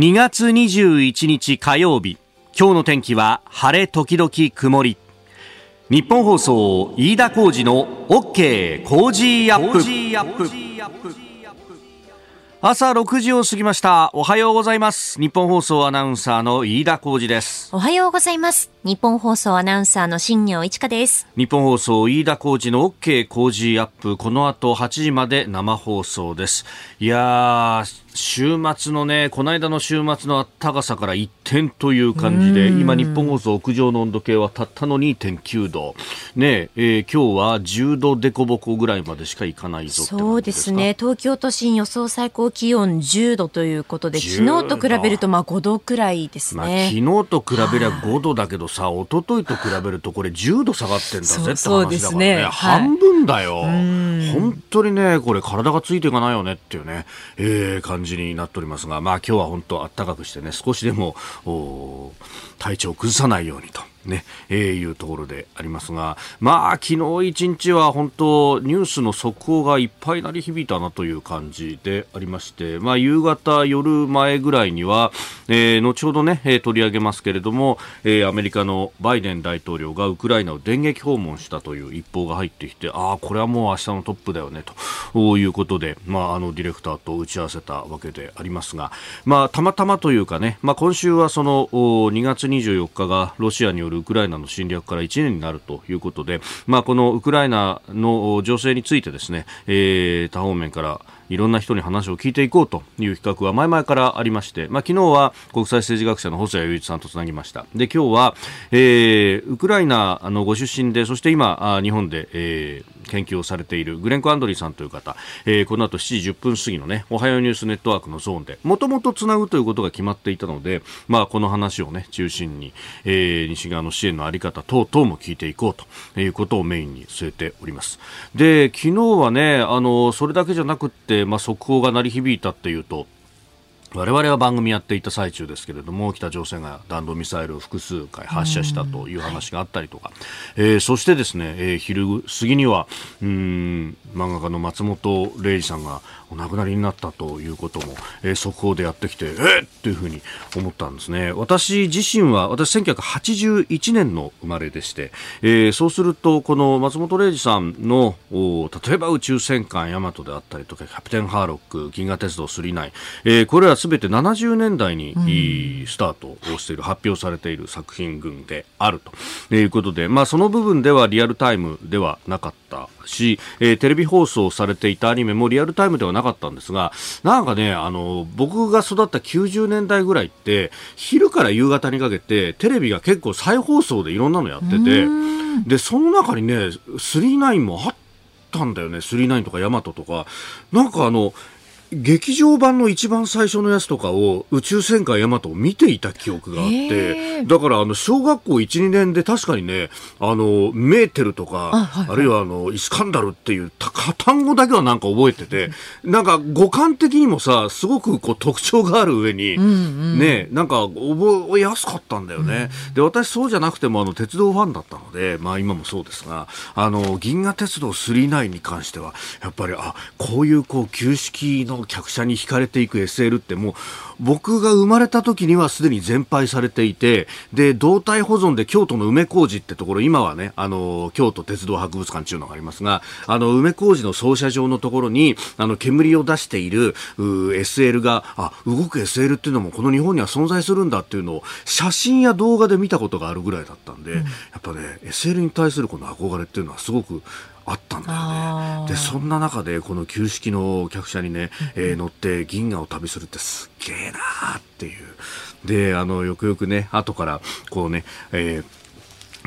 2月21日火曜日。今日の天気は晴れ時々曇り。日本放送飯田浩二の OK 工事アップ。朝6時を過ぎました。おはようございます。日本放送アナウンサーの飯田浩二です。おはようございます。日本放送アナウンサーの新業一華です。日本放送飯田浩二の OK 工事アップ。この後8時まで生放送です。いやー週末のね、この間の週末の暖かさから一転という感じで、今、日本放送屋上の温度計はたったの2.9度、ねえー、今日は10度でこぼこぐらいまでしかいかないぞそうですね、東京都心予想最高気温10度ということで、昨日と比べるとまあ5度くらいですね。まあ、昨日と比べりゃ5度だけどさ、一昨日と比べるとこれ10度下がってんだぜって話だからね、ね半分だよ。本当にね、これ体がついていかないよねっていうね、えー、感じじになっておりますが、まあ今日は本当暖かくしてね、少しでも体調を崩さないようにと。ね、えー、いうところでありますが、まあ、昨日一日は本当、ニュースの速報がいっぱい鳴り響いたなという感じでありまして、まあ、夕方、夜前ぐらいには、えー、後ほどね、えー、取り上げますけれども、えー、アメリカのバイデン大統領がウクライナを電撃訪問したという一報が入ってきて、ああ、これはもう明日のトップだよね、ということで、まあ、あの、ディレクターと打ち合わせたわけでありますが、まあ、たまたまというかね、まあ、今週はその、2月24日がロシアによるウクライナの侵略から1年になるということで、まあ、このウクライナの情勢についてですね、えー、多方面からいろんな人に話を聞いていこうという企画は前々からありまして、まあ、昨日は国際政治学者の細谷雄一さんとつなぎました。で、今日は、えー、ウクライナのご出身で、そして今、日本で、えー、研究をされているグレンコ・アンドリーさんという方、えー、この後7時10分過ぎのね、おはようニュースネットワークのゾーンで、もともとつなぐということが決まっていたので、まあ、この話をね、中心に、えー、西側の支援のあり方等々も聞いていこうということをメインに据えております。で、昨日はね、あの、それだけじゃなくって、まあ、速報が鳴り響いたっていうと、我々は番組やっていた最中ですけれども北朝鮮が弾道ミサイルを複数回発射したという話があったりとか、えー、そしてですね、えー、昼過ぎにはうん漫画家の松本零士さんがお亡くなりになったということも、えー、速報でやってきてえー、というふうに思ったんですね。私自身は私1981年の生まれでして、えー、そうするとこの松本零士さんの例えば宇宙戦艦ヤマトであったりとかキャプテンハーロック銀河鉄道999、えー、これらすべて70年代にスタートをしている、発表されている作品群であるということで、まあ、その部分ではリアルタイムではなかったし、えー、テレビ放送されていたアニメもリアルタイムではなかったんですが、なんかね、あの、僕が育った90年代ぐらいって、昼から夕方にかけて、テレビが結構再放送でいろんなのやってて、で、その中にね、39もあったんだよね、39とかヤマトとか。なんかあの、劇場版の一番最初のやつとかを宇宙戦艦ヤマトを見ていた記憶があって、だからあの小学校1、2年で確かにね、あの、メーテルとか、あはいはい、あるいはあの、イスカンダルっていう単語だけはなんか覚えてて、なんか五感的にもさ、すごくこう特徴がある上に、うんうん、ね、なんか覚えやすかったんだよね。うん、で、私そうじゃなくてもあの、鉄道ファンだったので、まあ今もそうですが、あの、銀河鉄道999に関しては、やっぱり、あ、こういうこう、旧式の客車に引かれていく SL ってもう僕が生まれた時にはすでに全廃されていてで胴体保存で京都の梅小路ってところ今はねあの京都鉄道博物館というのがありますがあの梅小路の操車場のところにあの煙を出している SL があ動く SL っていうのもこの日本には存在するんだっていうのを写真や動画で見たことがあるぐらいだったんで、うん、やっぱね SL に対するこの憧れっていうのはすごくあったんだよね。で、そんな中で、この旧式の客車にね、えー、乗って銀河を旅するってすっげえなーっていう。で、あの、よくよくね、後から、こうね、えー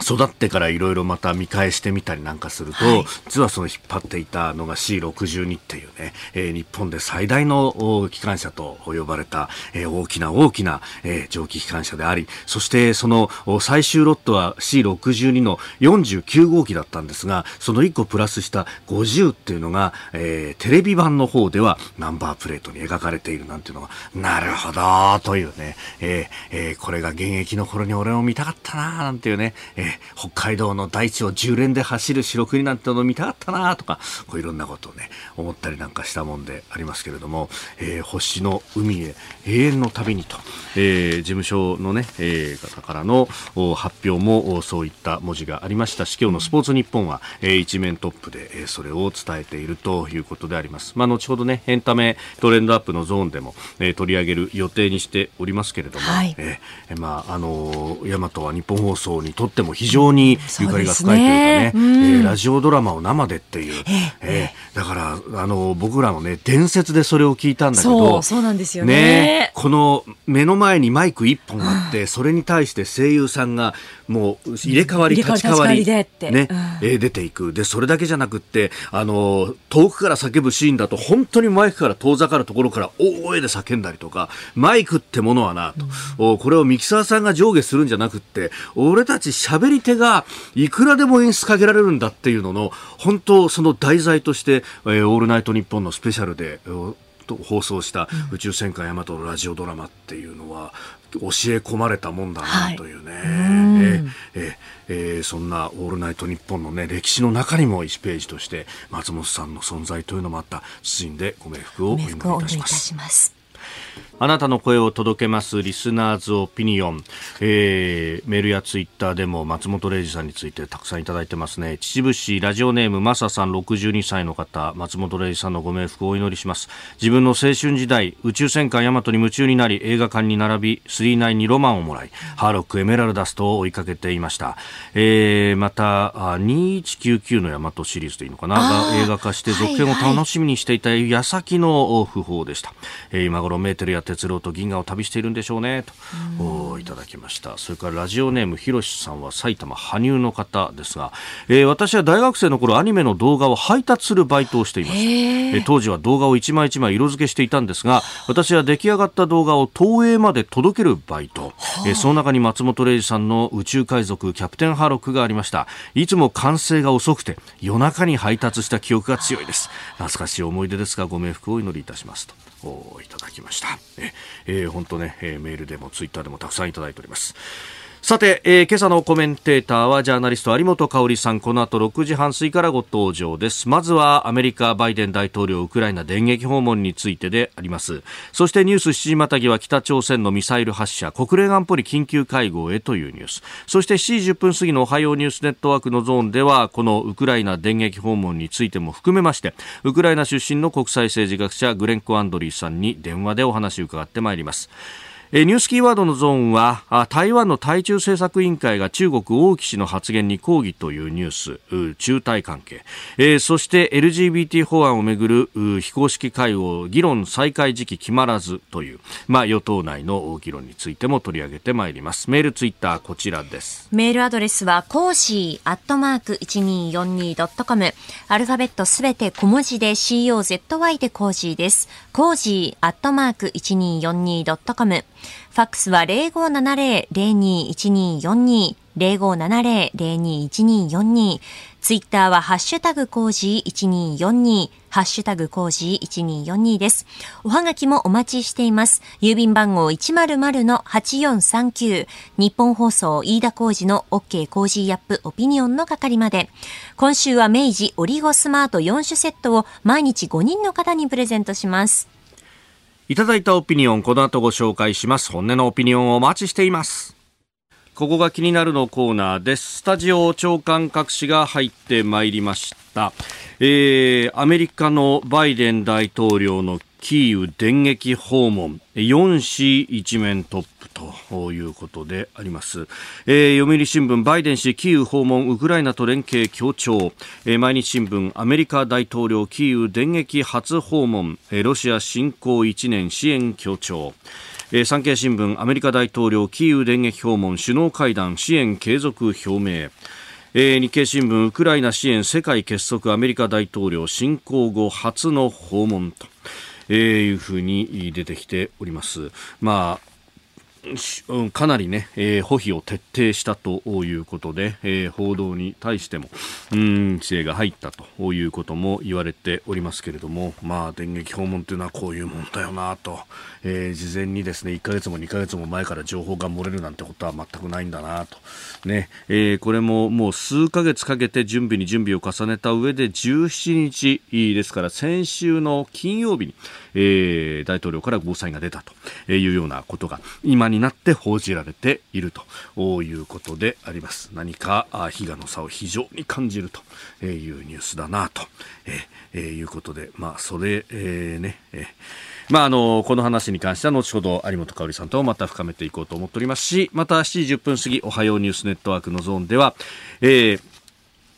育ってからいろいろまた見返してみたりなんかすると、はい、実はその引っ張っていたのが C62 っていうね、えー、日本で最大の機関車と呼ばれた、えー、大きな大きな、えー、蒸気機関車であり、そしてその最終ロットは C62 の49号機だったんですが、その1個プラスした50っていうのが、えー、テレビ版の方ではナンバープレートに描かれているなんていうのが、なるほどというね、えーえー、これが現役の頃に俺も見たかったななんていうね、ええ北海道の大地を10連で走る白国なんての見たかったなとかこういろんなことをね思ったりなんかしたもんでありますけれども、えー、星の海へ永遠の旅にと、えー、事務所のね、えー、方からの発表もそういった文字がありましたし今日のスポーツ日本は、えー、一面トップで、えー、それを伝えているということであります。まあ、後ほどねエンタメトレンドアップのゾーンでも、えー、取り上げる予定にしておりますけれども、はい、えー、まああの大和は日本放送にとっても非常にゆかりが深いというかね、ねうん、えー、ラジオドラマを生でっていう、えー、だからあの僕らのね伝説でそれを聞いたんだけど、そうなんですよね、ね、この目の前にマイク一本あって、それに対して声優さんがもう入れ替わり立ち替わりね、うん、えー、出ていく。でそれだけじゃなくってあの遠くから叫ぶシーンだと本当にマイクから遠ざかるところから大声で叫んだりとかマイクってものはなと、うん、これをミキサーさんが上下するんじゃなくって俺たち喋り手がいくらでも演出かけられるんだっていうのの本当その題材として、えー、オールナイトニッポンのスペシャルで放送した宇宙戦艦ヤマトのラジオドラマっていうのは、教え込まれたもんだなというね、はい、えええー、そんな「オールナイトニッポン」の、ね、歴史の中にも1ページとして松本さんの存在というのもあった。謹んでご冥福をお祈りいたします。あなたの声を届けますリスナーズオピニオン、えー、メールやツイッターでも松本零士さんについてたくさんいただいてますね。秩父市ラジオネームマサさん62歳の方。松本零士さんのご冥福をお祈りします。自分の青春時代宇宙戦艦ヤマトに夢中になり映画館に並び39にロマンをもらいハーロックエメラルダストを追いかけていました、えー、また2199のヤマトシリーズでいいのかな。が映画化して続編を楽しみにしていた矢先の訃報でした、えー、今頃メーテルや哲郎と銀河を旅しているんでしょうね。といただきました。それからラジオネームひろしさんは埼玉羽生の方ですが、えー、私は大学生の頃アニメの動画を配達するバイトをしています、えー、当時は動画を一枚一枚色付けしていたんですが私は出来上がった動画を東映まで届けるバイト、えー、その中に松本零士さんの宇宙海賊キャプテンハロックがありました。いつも完成が遅くて夜中に配達した記憶が強いです。懐かしい思い出ですがご冥福をお祈りいたします。といただきました。ええー、本当ね、えー、メールでもツイッターでもたくさんいただいております。さて、えー、今朝のコメンテーターはジャーナリスト有本香里さん。この後6時半過ぎからご登場です。まずはアメリカバイデン大統領ウクライナ電撃訪問についてであります。そしてニュース7時またぎは北朝鮮のミサイル発射国連安保理緊急会合へというニュース。そして7時10分過ぎのおはようニュースネットワークのゾーンではこのウクライナ電撃訪問についても含めましてウクライナ出身の国際政治学者グレンコ・アンドリーさんに電話でお話を伺ってまいります。えニュースキーワードのゾーンは台湾の対中政策委員会が中国王毅氏の発言に抗議というニュース中台関係、えー、そして LGBT 法案をめぐる非公式会合議論再開時期決まらずという、まあ、与党内の議論についても取り上げてまいります。メールツイッターこちらです。メールアドレスは cozy アットマーク 1242.com アルファベットすべて小文字で COZY でコージーです。 cozy アットマーク 1242.com ファックスは0570-021242、0570-021242、ツイッターはハッシュタグ cozy1242、ハッシュタグ cozy1242です。おはがきもお待ちしています。郵便番号100-8439、日本放送飯田コージの OK コージーアップオピニオンの係まで。今週は明治オリゴスマート4種セットを毎日5人の方にプレゼントします。いただいたオピニオン、この後ご紹介します。本音のオピニオンをお待ちしています。ここが気になるのコーナーです。スタジオ長官各紙が入ってまいりました。えー、アメリカのバイデン大統領のキーウ電撃訪問4市一面トップということであります、えー、読売新聞バイデン氏キーウ訪問ウクライナと連携強調、えー、毎日新聞アメリカ大統領キーウ電撃初訪問、えー、ロシア侵攻1年支援強調。産経新聞アメリカ大統領キーウ電撃訪問首脳会談支援継続表明。えー、日経新聞ウクライナ支援世界結束アメリカ大統領侵攻後初の訪問と、えー、いうふうに出てきております。まあかなりね、えー、保秘を徹底したということで、えー、報道に対しても、規制が入ったということも言われておりますけれども、まあ、電撃訪問というのはこういうもんだよなと、えー、事前にですね、1ヶ月も2ヶ月も前から情報が漏れるなんてことは全くないんだなと、ね、え、これももう数ヶ月かけて準備に準備を重ねた上で17日ですから先週の金曜日に、えー、大統領からゴーサインが出たというようなことが今になって報じられているということであります。何か比嘉の差を非常に感じるというニュースだなと、えー、いうことでまあそれ、えー、ね、えー。まあ、あのこの話に関しては後ほど有本香里さんとまた深めていこうと思っておりますしまた7時10分過ぎおはようニュースネットワークのゾーンでは、えー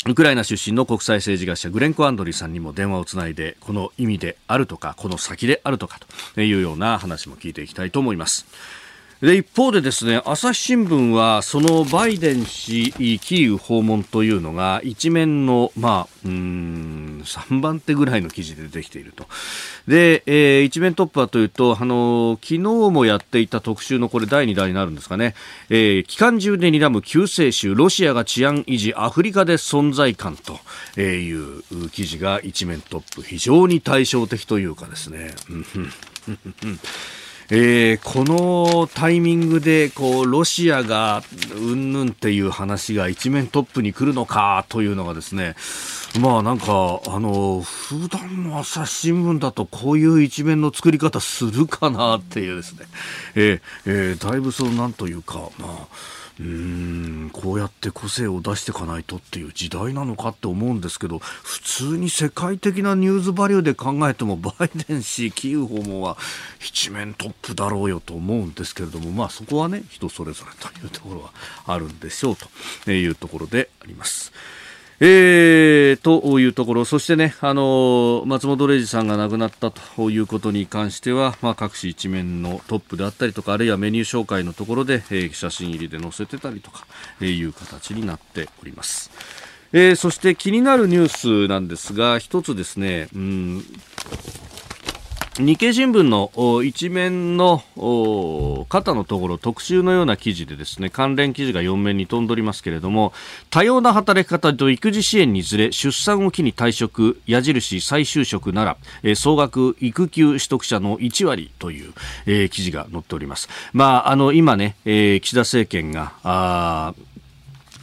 ウクライナ出身の国際政治学者グレンコ・アンドリーさんにも電話をつないでこの意味であるとかこの先であるとかというような話も聞いていきたいと思います。で一方でですね朝日新聞はそのバイデン氏キーウ訪問というのが一面の、まあ、うん3番手ぐらいの記事で出てきていると。で、えー、一面トップはというとあの昨日もやっていた特集のこれ第2弾になるんですかね、えー、機関銃で睨む救世主ロシアが治安維持アフリカで存在感という記事が一面トップ。非常に対照的というかですね。えー、このタイミングでこうロシアがうんぬんっていう話が一面トップに来るのかというのがですねまあなんかあの普段の朝日新聞だとこういう一面の作り方するかなっていうですね、えーえー、だいぶそのなんというかまあうんこうやって個性を出していかないとっていう時代なのかって思うんですけど普通に世界的なニュースバリューで考えてもバイデン氏、キーウ訪問は一面トップだろうよと思うんですけれども、まあ、そこはね人それぞれというところはあるんでしょうというところであります。えー、というところ、そしてね、あの松本零士さんが亡くなったということに関しては、まあ、各紙一面のトップであったりとか、あるいはメニュー紹介のところで、えー、写真入りで載せてたりとか、えー、いう形になっております。えー、そして気になるニュースなんですが、一つですね、うん日経新聞の一面の肩のところ特集のような記事でですね関連記事が4面に飛んでおりますけれども多様な働き方と育児支援にずれ出産を機に退職矢印再就職なら、え、総額育休取得者の1割という、えー、記事が載っております。まあ、あの今ね、えー、岸田政権が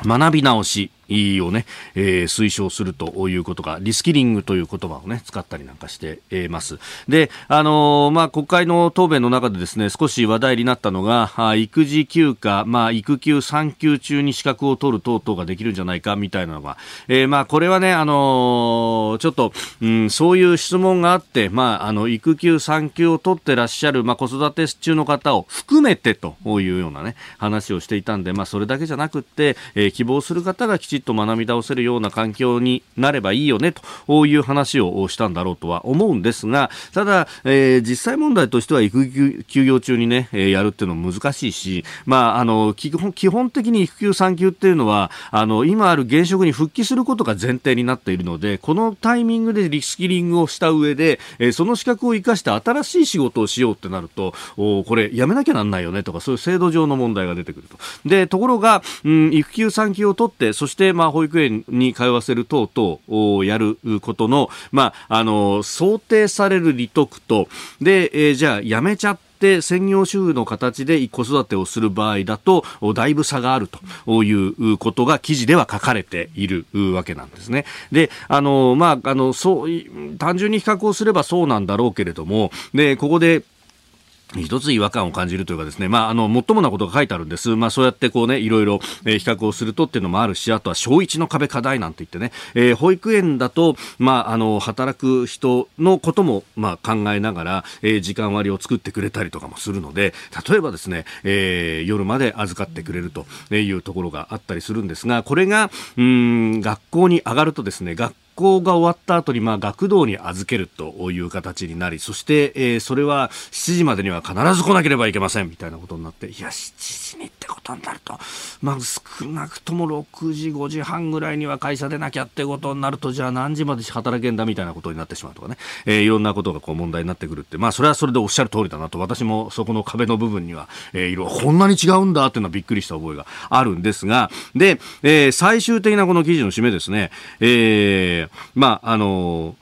学び直しをね、えー、推奨するということが、リスキリングという言葉をね、使ったりなんかしています。で、あのー、まあ、国会の答弁の中でですね、少し話題になったのが、育児休暇、まあ、育休産休中に資格を取る等々ができるんじゃないか、みたいなのが、えー、まあ、これはね、あのー、ちょっと、うん、そういう質問があって、まあ、あの、育休産休を取ってらっしゃる、まあ、子育て中の方を含めてというようなね、話をしていたんで、まあ、それだけじゃなくって、えー、希望する方がきちっと学び倒せるような環境になればいいよねという話をしたんだろうとは思うんですがただ、えー、実際問題としては育休休業中にね、えー、やるっていうのは難しいし、まあ、あの基本基本的に育休産休っていうのはあの今ある現職に復帰することが前提になっているのでこのタイミングでリスキリングをした上で、えー、その資格を生かして新しい仕事をしようってなるとおこれやめなきゃなんないよねとかそういう制度上の問題が出てくると。でところが、うん、育休産休を取ってそして、まあ、保育園に通わせる等々をやることの、まあ、あの、想定される利得と、で、えー、じゃあやめちゃって、専業主婦の形で子育てをする場合だとだいぶ差があるということが記事では書かれているわけなんですね。で、あの、まあ、あの、そう、単純に比較をすればそうなんだろうけれども、で、ここで一つ違和感を感じるというかですね、まあ、あの、もっともなことが書いてあるんです。まあ、そうやってこうね、いろいろ、えー、比較をするとっていうのもあるし、あとは小一の壁課題なんて言ってね、えー、保育園だと、まあ、あの、働く人のことも、まあ、考えながら、えー、時間割を作ってくれたりとかもするので、例えばですね、えー、夜まで預かってくれるというところがあったりするんですが、これが、うん、学校に上がるとですね、学校が終わった後にまあ学童に預けるという形になりそして、えー、それは7時までには必ず来なければいけませんみたいなことになっていや7時にってことになると、まあ、少なくとも6時5時半ぐらいには会社出なきゃってことになるとじゃあ何時まで働けんだみたいなことになってしまうとかね、えー、いろんなことがこう問題になってくるってまあそれはそれでおっしゃる通りだなと。私もそこの壁の部分には、えー、いろこんなに違うんだっていうのはびっくりした覚えがあるんですがで、えー、最終的なこの記事の締めですね、えー、まああの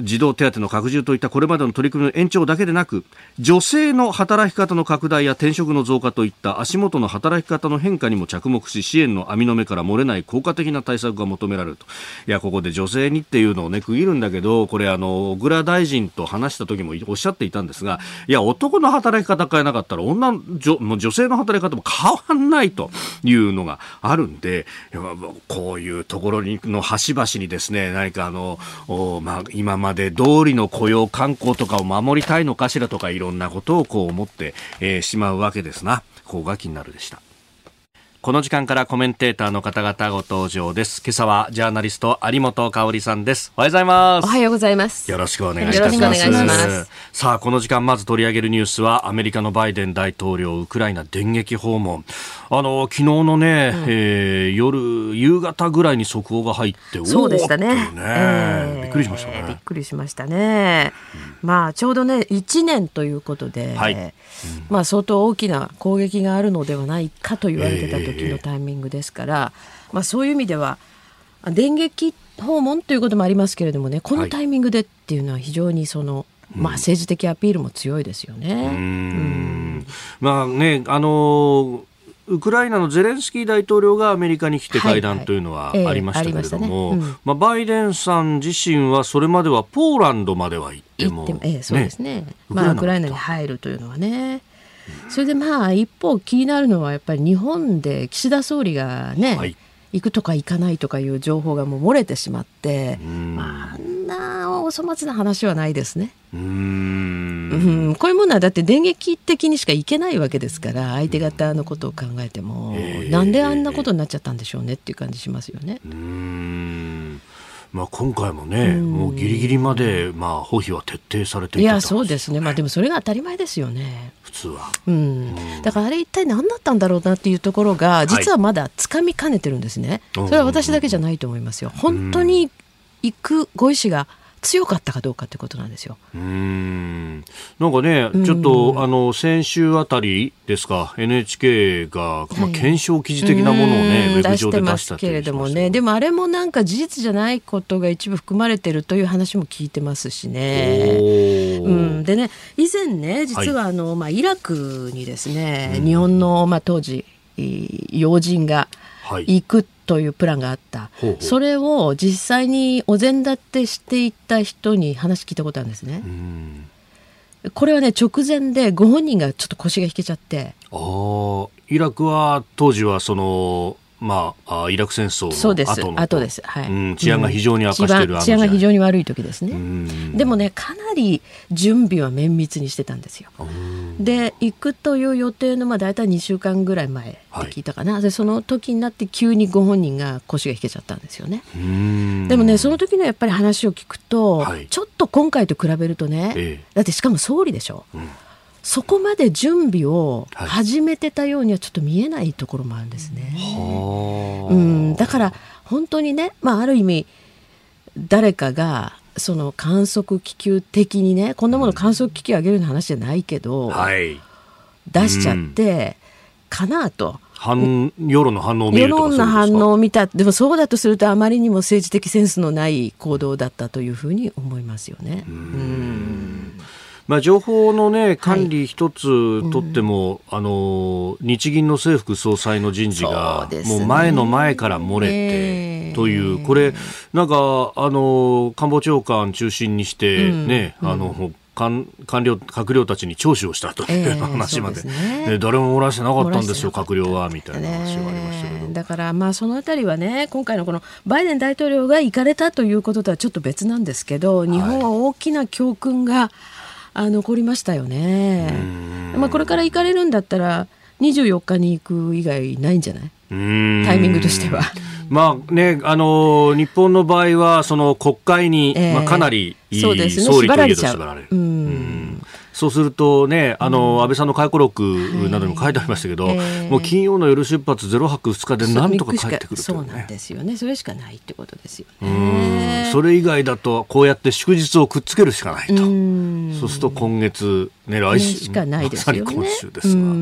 児童手当の拡充といったこれまでの取り組みの延長だけでなく女性の働き方の拡大や転職の増加といった足元の働き方の変化にも着目し支援の網の目から漏れない効果的な対策が求められると。いやここで女性にっていうのを、ね、区切るんだけどこれあの小倉大臣と話した時もおっしゃっていたんですがいや男の働き方変えなかったら女女女性の働き方も変わらないというのがあるんでこういうところにの端々にですね何かあの、まあ、今まで通りの雇用観光とかを守りたいのかしらとかいろんなことをこう思って、えー、しまうわけですな。こうが気になるでした。この時間からコメンテーターの方々ご登場です。今朝はジャーナリスト有本香里さんです。おはようございます。おはようございます。よろしくお願いします。ますさあ、この時間まず取り上げるニュースはアメリカのバイデン大統領ウクライナ電撃訪問。あの昨日のね、うん、えー、夜夕方ぐらいに速報が入ってそうでしたね、ねえー、びっくりしましたね。びっくりしましたね。うん、まあちょうどね1年ということで、はいうん、まあ相当大きな攻撃があるのではないかと言われてた時時のタイミングですから、まあ、そういう意味では電撃訪問ということもありますけれどもねこのタイミングでっていうのは非常にその、まあ、政治的アピールも強いですよね。うん、まあねあのウクライナのゼレンスキー大統領がアメリカに来て会談というのはありましたけれども、まあ、バイデンさん自身はそれまではポーランドまでは行っても、ええ、そうですね、まあ、ウクライナに入るというのはね。それでまあ一方気になるのはやっぱり日本で岸田総理がね、はい、行くとか行かないとかいう情報がもう漏れてしまって、まあ、あんなお粗末な話はないですね。うん。こういうものはだって電撃的にしか行けないわけですから相手方のことを考えても、えー、なんであんなことになっちゃったんでしょうねっていう感じしますよね。うんまあ、今回もね、うん、もうぎりぎりまで、まあ、保秘は徹底されていやそうですね、まあ、でもそれが当たり前ですよね。普通は、うん、うん、だからあれ一体何だったんだろうなっていうところが実はまだつかみかねてるんですね、はい、それは私だけじゃないと思いますよ。本当に行くご意思が強かったかどうかってことなんですよ。うん。なんかね、ちょっと、あの先週あたりですか NHK が、まあ、検証記事的なものをね、ウェブ上で出したけれどもね。でもあれもなんか事実じゃないことが一部含まれてるという話も聞いてますしね。うん、でね以前ね実はあの、はい、まあ、イラクにですね、日本の、まあ、当時要人が行くというプランがあった、ほうほう。それを実際にお膳立てしていった人に話聞いたことあるんですね。これはね直前でご本人がちょっと腰が引けちゃって。あイラクは当時はそのまあ、イラク戦争の後の後です、はい、うん、治安が非常に悪化してる、治安が非常に悪い時ですね。でもねかなり準備は綿密にしてたんですよ。で行くという予定のまあ大体2週間ぐらい前って聞いたかな、はい、でその時になって急にご本人が腰が引けちゃったんですよね。でもねその時のやっぱり話を聞くと、はい、ちょっと今回と比べるとね、ええ、だってしかも総理でしょ、うんそこまで準備を始めてたようにはちょっと見えないところもあるんですね。はい、うん、だから本当にね、まあ、ある意味誰かがその観測気球的にねこんなもの観測機器を上げるような話じゃないけど、はい、出しちゃって、かなと。反世論の反応を見る世論の反応を見た。でもそうだとするとあまりにも政治的センスのない行動だったというふうに思いますよね。うんまあ、情報の、ね、管理一つとっても、はいうん、あの日銀の政府総裁の人事が、もう前の前から漏れてという、これ、なんかあの官房長官中心にしてね、うん、あの官官僚閣僚たちに聴取をしたという 話まで,、えー、ね、誰も漏らしてなかったんですよ、閣僚はみたいな話がありましたけど、だからまあそのあたりはね今回のこのバイデン大統領が行かれたということとはちょっと別なんですけど日本は大きな教訓が、はいあ残りましたよね。まあ、これから行かれるんだったら24日に行く以外ないんじゃない？タイミングとしては。まあね、あの日本の場合はその国会に、まあ、かなりいい、総理といえど縛られる。うん。そうするとね、あの、安倍さんの回顧録などにも書いてありましたけど、もう金曜の夜出発ゼロ泊2日でなんとか帰ってくるそうなんですよね。それしかないってことですよね。それ以外だと、こうやって祝日をくっつけるしかないと。そうすると今月、ね、来週、しかないですよね。今週ですが。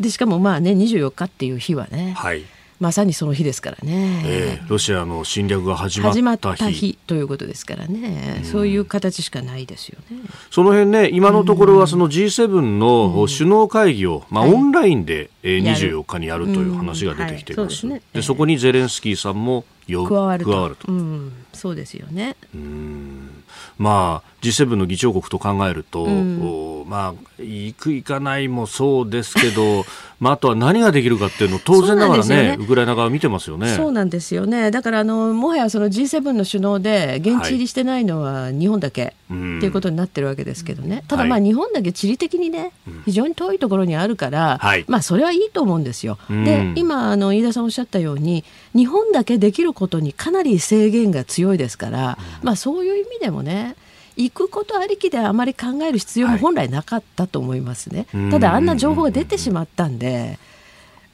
で、しかもまあね、24日っていう日はね。はい。まさにその日ですからね、えー、ロシアの侵略が始まった日。ということですからね、うん、そういう形しかないですよね。その辺ね、今のところはその G7 の首脳会議を、まあ、オンラインで24日にやるという話が出てきてい。ます。でそこにゼレンスキーさんも加わると。わると。うん、そうですよね。うんまあ G7 の議長国と考えると、うん、まあ行く行かないもそうですけど、まああとは何ができるかっていうのを当然ながらね、ね、ウクライナ側見てますよね。そうなんですよね。だからあのもはやその G7 の首脳で現地入りしてないのは日本だけ、はい、っていうことになってるわけですけどね。ただまあ日本だけ地理的にね、非常に遠いところにあるから、はい、まあそれはいいと思うんですよ。で今あの飯田さんおっしゃったように日本だけできることにかなり制限が強いですから、まあそういう意味でもね。行くことありきであまり考える必要も本来なかったと思いますね。はい、ただあんな情報が出てしまったんで。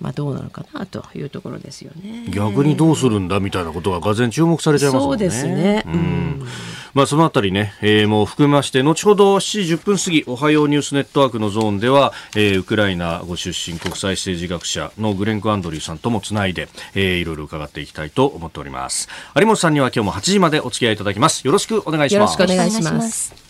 まあ、どうなのかなというところですよね。逆にどうするんだみたいなことががぜ注目されちゃいますもんね。そうですね。うん。まあ、そのあたりね、えー、もう含めまして、後ほど7時10分過ぎ、おはようニュースネットワークのゾーンでは、えー、ウクライナご出身国際政治学者のグレンク・アンドリーさんともつないで、えー、いろいろ伺っていきたいと思っております。有本さんには今日も8時までお付き合いいただきます。よろしくお願いします。よろしくお願いします。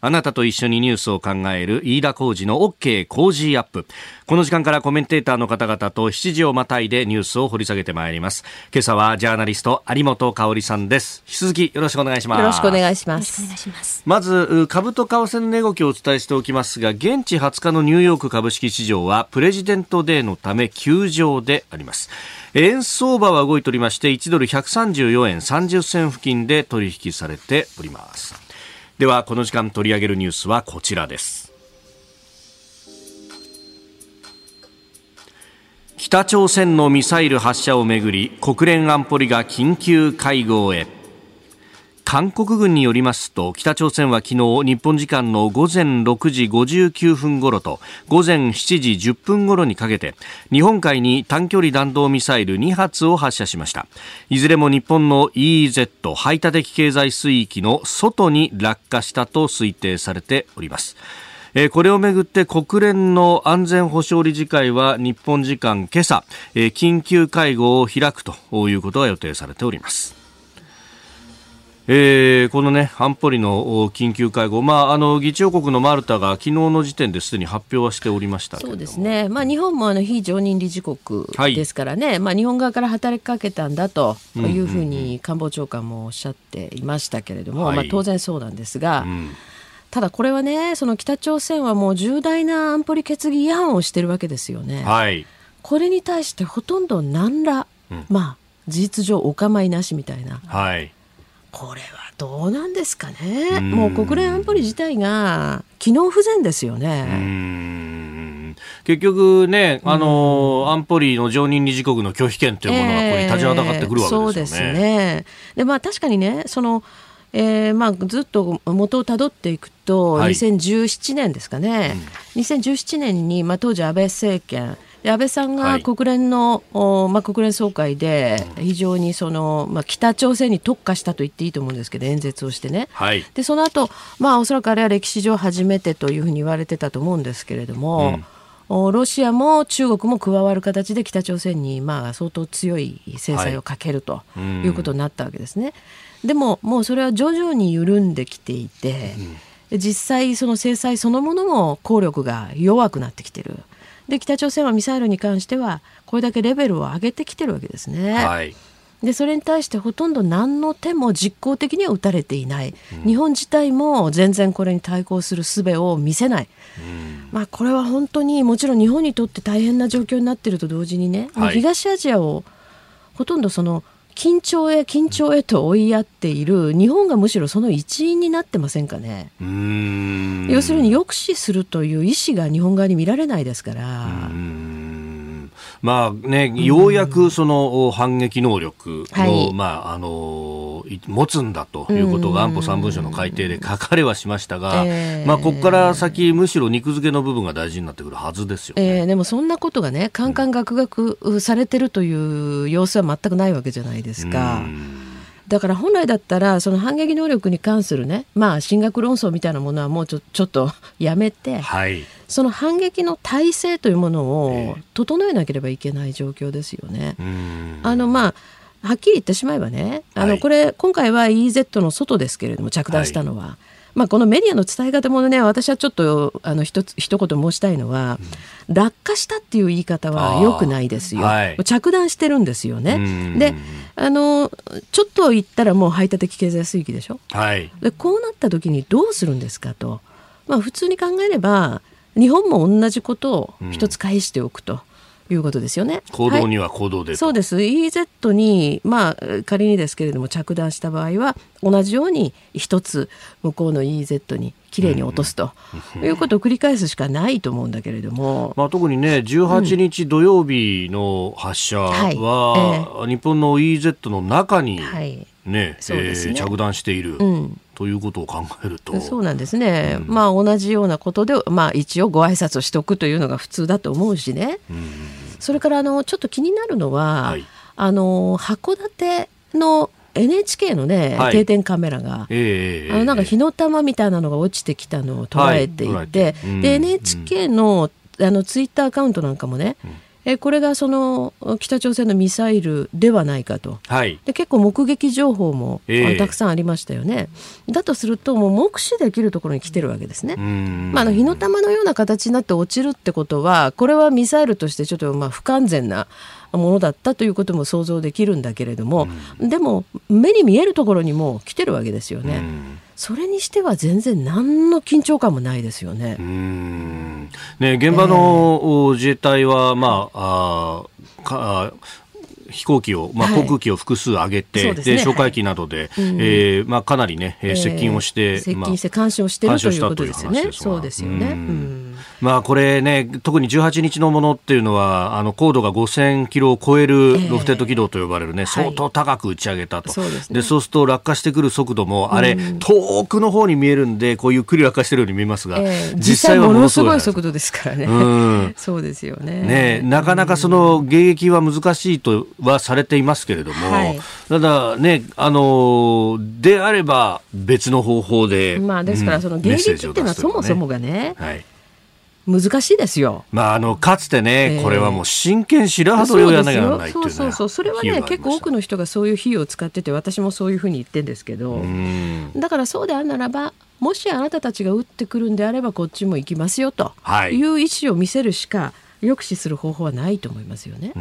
あなたと一緒にニュースを考える飯田浩二の OK 工事アップ。この時間からコメンテーターの方々と7時をまたいでニュースを掘り下げてまいります。今朝はジャーナリスト有本香里さんです。引き続きよろしくお願いします。よろしくお願いします。まず、株と為替の値動きをお伝えしておきますが、現地20日のニューヨーク株式市場はプレジデントデーのため休場であります。円相場は動いておりまして、1ドル134円30銭付近で取引されております。ではこの時間取り上げるニュースはこちらです。北朝鮮のミサイル発射をめぐり国連安保理が緊急会合へ。韓国軍によりますと北朝鮮は昨日日本時間の午前6時59分頃と午前7時10分頃にかけて日本海に短距離弾道ミサイル2発を発射しました。いずれも日本の EEZ 排他的経済水域の外に落下したと推定されております。これをめぐって国連の安全保障理事会は日本時間今朝緊急会合を開くということが予定されております。えー、このね安保理の緊急会合、まあ、あの議長国のマルタが昨日の時点ですでに発表はしておりましたそうですね、まあ、日本もあの非常任理事国ですからね、はい、まあ、日本側から働きかけたんだというふうに官房長官もおっしゃっていましたけれども、まあ、当然そうなんですが。うん。ただこれはね、その北朝鮮はもう重大な安保理決議違反をしてるわけですよね。はい、これに対してほとんど何ら、うん、まあ事実上お構いなしみたいな、はい、これはどうなんですかね、もう国連安保理自体が機能不全ですよね。結局ね、あの、安保理の常任理事国の拒否権というものがここに立ちはだかってくるわけですよね。えー、そうですね。でまあ、確かにねそのえーまあ、ずっと元をたどっていくと、はい、2017年ですかね、うん、2017年に、まあ、当時安倍政権で安倍さんが国連の、はい、まあ、国連総会で非常にその、まあ、北朝鮮に特化したと言っていいと思うんですけど演説をしてね、はい、でその後、まあおそらくあれは歴史上初めてというふうに言われてたと思うんですけれども、うん、ロシアも中国も加わる形で北朝鮮にまあ相当強い制裁をかけるということになったわけですね。でももうそれは徐々に緩んできていて、うん、実際その制裁そのものも効力が弱くなってきてる。で北朝鮮はミサイルに関してはこれだけレベルを上げてきてるわけですね。はい。でそれに対してほとんど何の手も実効的には打たれていない、うん、日本自体も全然これに対抗する術を見せない、うん、まあ、これは本当にもちろん日本にとって大変な状況になっていると同時にね、はい、東アジアをほとんどその緊張へ緊張へと追いやっている日本がむしろその一員になってませんかね。要するに抑止するという意思が日本側に見られないですから。まあね、ようやくその反撃能力を、はい、まああの持つんだということが安保3文書の改定で書かれはしましたが、えー、まあここから先むしろ肉付けの部分が大事になってくるはずですよ、ね、えー、でもそんなことがね、カンカンガクガクされてるという様子は全くないわけじゃないですか。だから本来だったらその反撃能力に関するねまあ進学論争みたいなものはもうちょちょっとやめて、はい、その反撃の体制というものを整えなければいけない状況ですよね。あのまあはっきり言ってしまえばねあのこれ、今回は EZ の外ですけれども着弾したのは。はい。まあ、このメディアの伝え方もね私はちょっとあの一つ一言申したいのは、うん、落下したっていう言い方はよくないですよ、はい、着弾してるんですよね。であのちょっと言ったらもう排他的経済水域でしょ、はい、でこうなった時にどうするんですかと、まあ、普通に考えれば日本も同じことを一つ返しておくと。いうことですよね。行動には行動で、はい、そうです。EZ にまあ仮にですけれども着弾した場合は同じように一つ向こうの EZ にきれいに落とすと、いうことを繰り返すしかないと思うんだけれども、まあ、特にね18日土曜日の発射は、はい。えー、日本の EZ の中に、はい。ねそうですね、えー、着弾している、うん、ということを考えると。そうなんですね、うん、まあ同じようなことで、まあ、一応ご挨拶をしておくというのが普通だと思うしね、うん、それからあのちょっと気になるのは、はい、あの函館の NHK のね、はい、定点カメラが、えー、あのなんか火の玉みたいなのが落ちてきたのを捉えていて、はい、で NHK のあのツイッターアカウントなんかもね、うんえこれがその北朝鮮のミサイルではないかと、はい、で結構目撃情報も、えー、たくさんありましたよね。だとするともう目視できるところに来てるわけですね。まあ、あの火の玉のような形になって落ちるってことはこれはミサイルとしてちょっとまあ不完全なものだったということも想像できるんだけれども、でも目に見えるところにも来てるわけですよね。それにしては全然何の緊張感もないですよね。ね現場の自衛隊は、まあ、あか飛行機を、まあ、航空機を複数上げて、はい、で、ね、哨戒機などで、はい、えー、まあ、かなりね、えー、接近をして、接近して監視をしているということですよね。そうですよね。うんまあ、これね、特に18日のものっていうのは、あの高度が5000キロを超えるロフテッド軌道と呼ばれるね、えー、相当高く打ち上げたと、はい、そうですね、でそうすると落下してくる速度も、あれ、うん、遠くの方に見えるんで、こうゆっくり落下してるように見えますが、えー、実際はものすごい速度。ですからね、うん、そうですよね。ねなかなかその迎撃は難しいとはされていますけれども、はい、ただね、あのであれば別の方法で、まあ、ですから、その迎撃っていうのはそもそもがね、はい難しいですよ。まあ、あのかつてね、えー、これはもう真剣白羽をやらなきゃならないそうそうそうそれはね結構多くの人がそういう費用を使ってて私もそういうふうに言ってるんですけどだからそうであるならばもしあなたたちが打ってくるんであればこっちも行きますよという意思を見せるしか抑止する方法はないと思いますよね。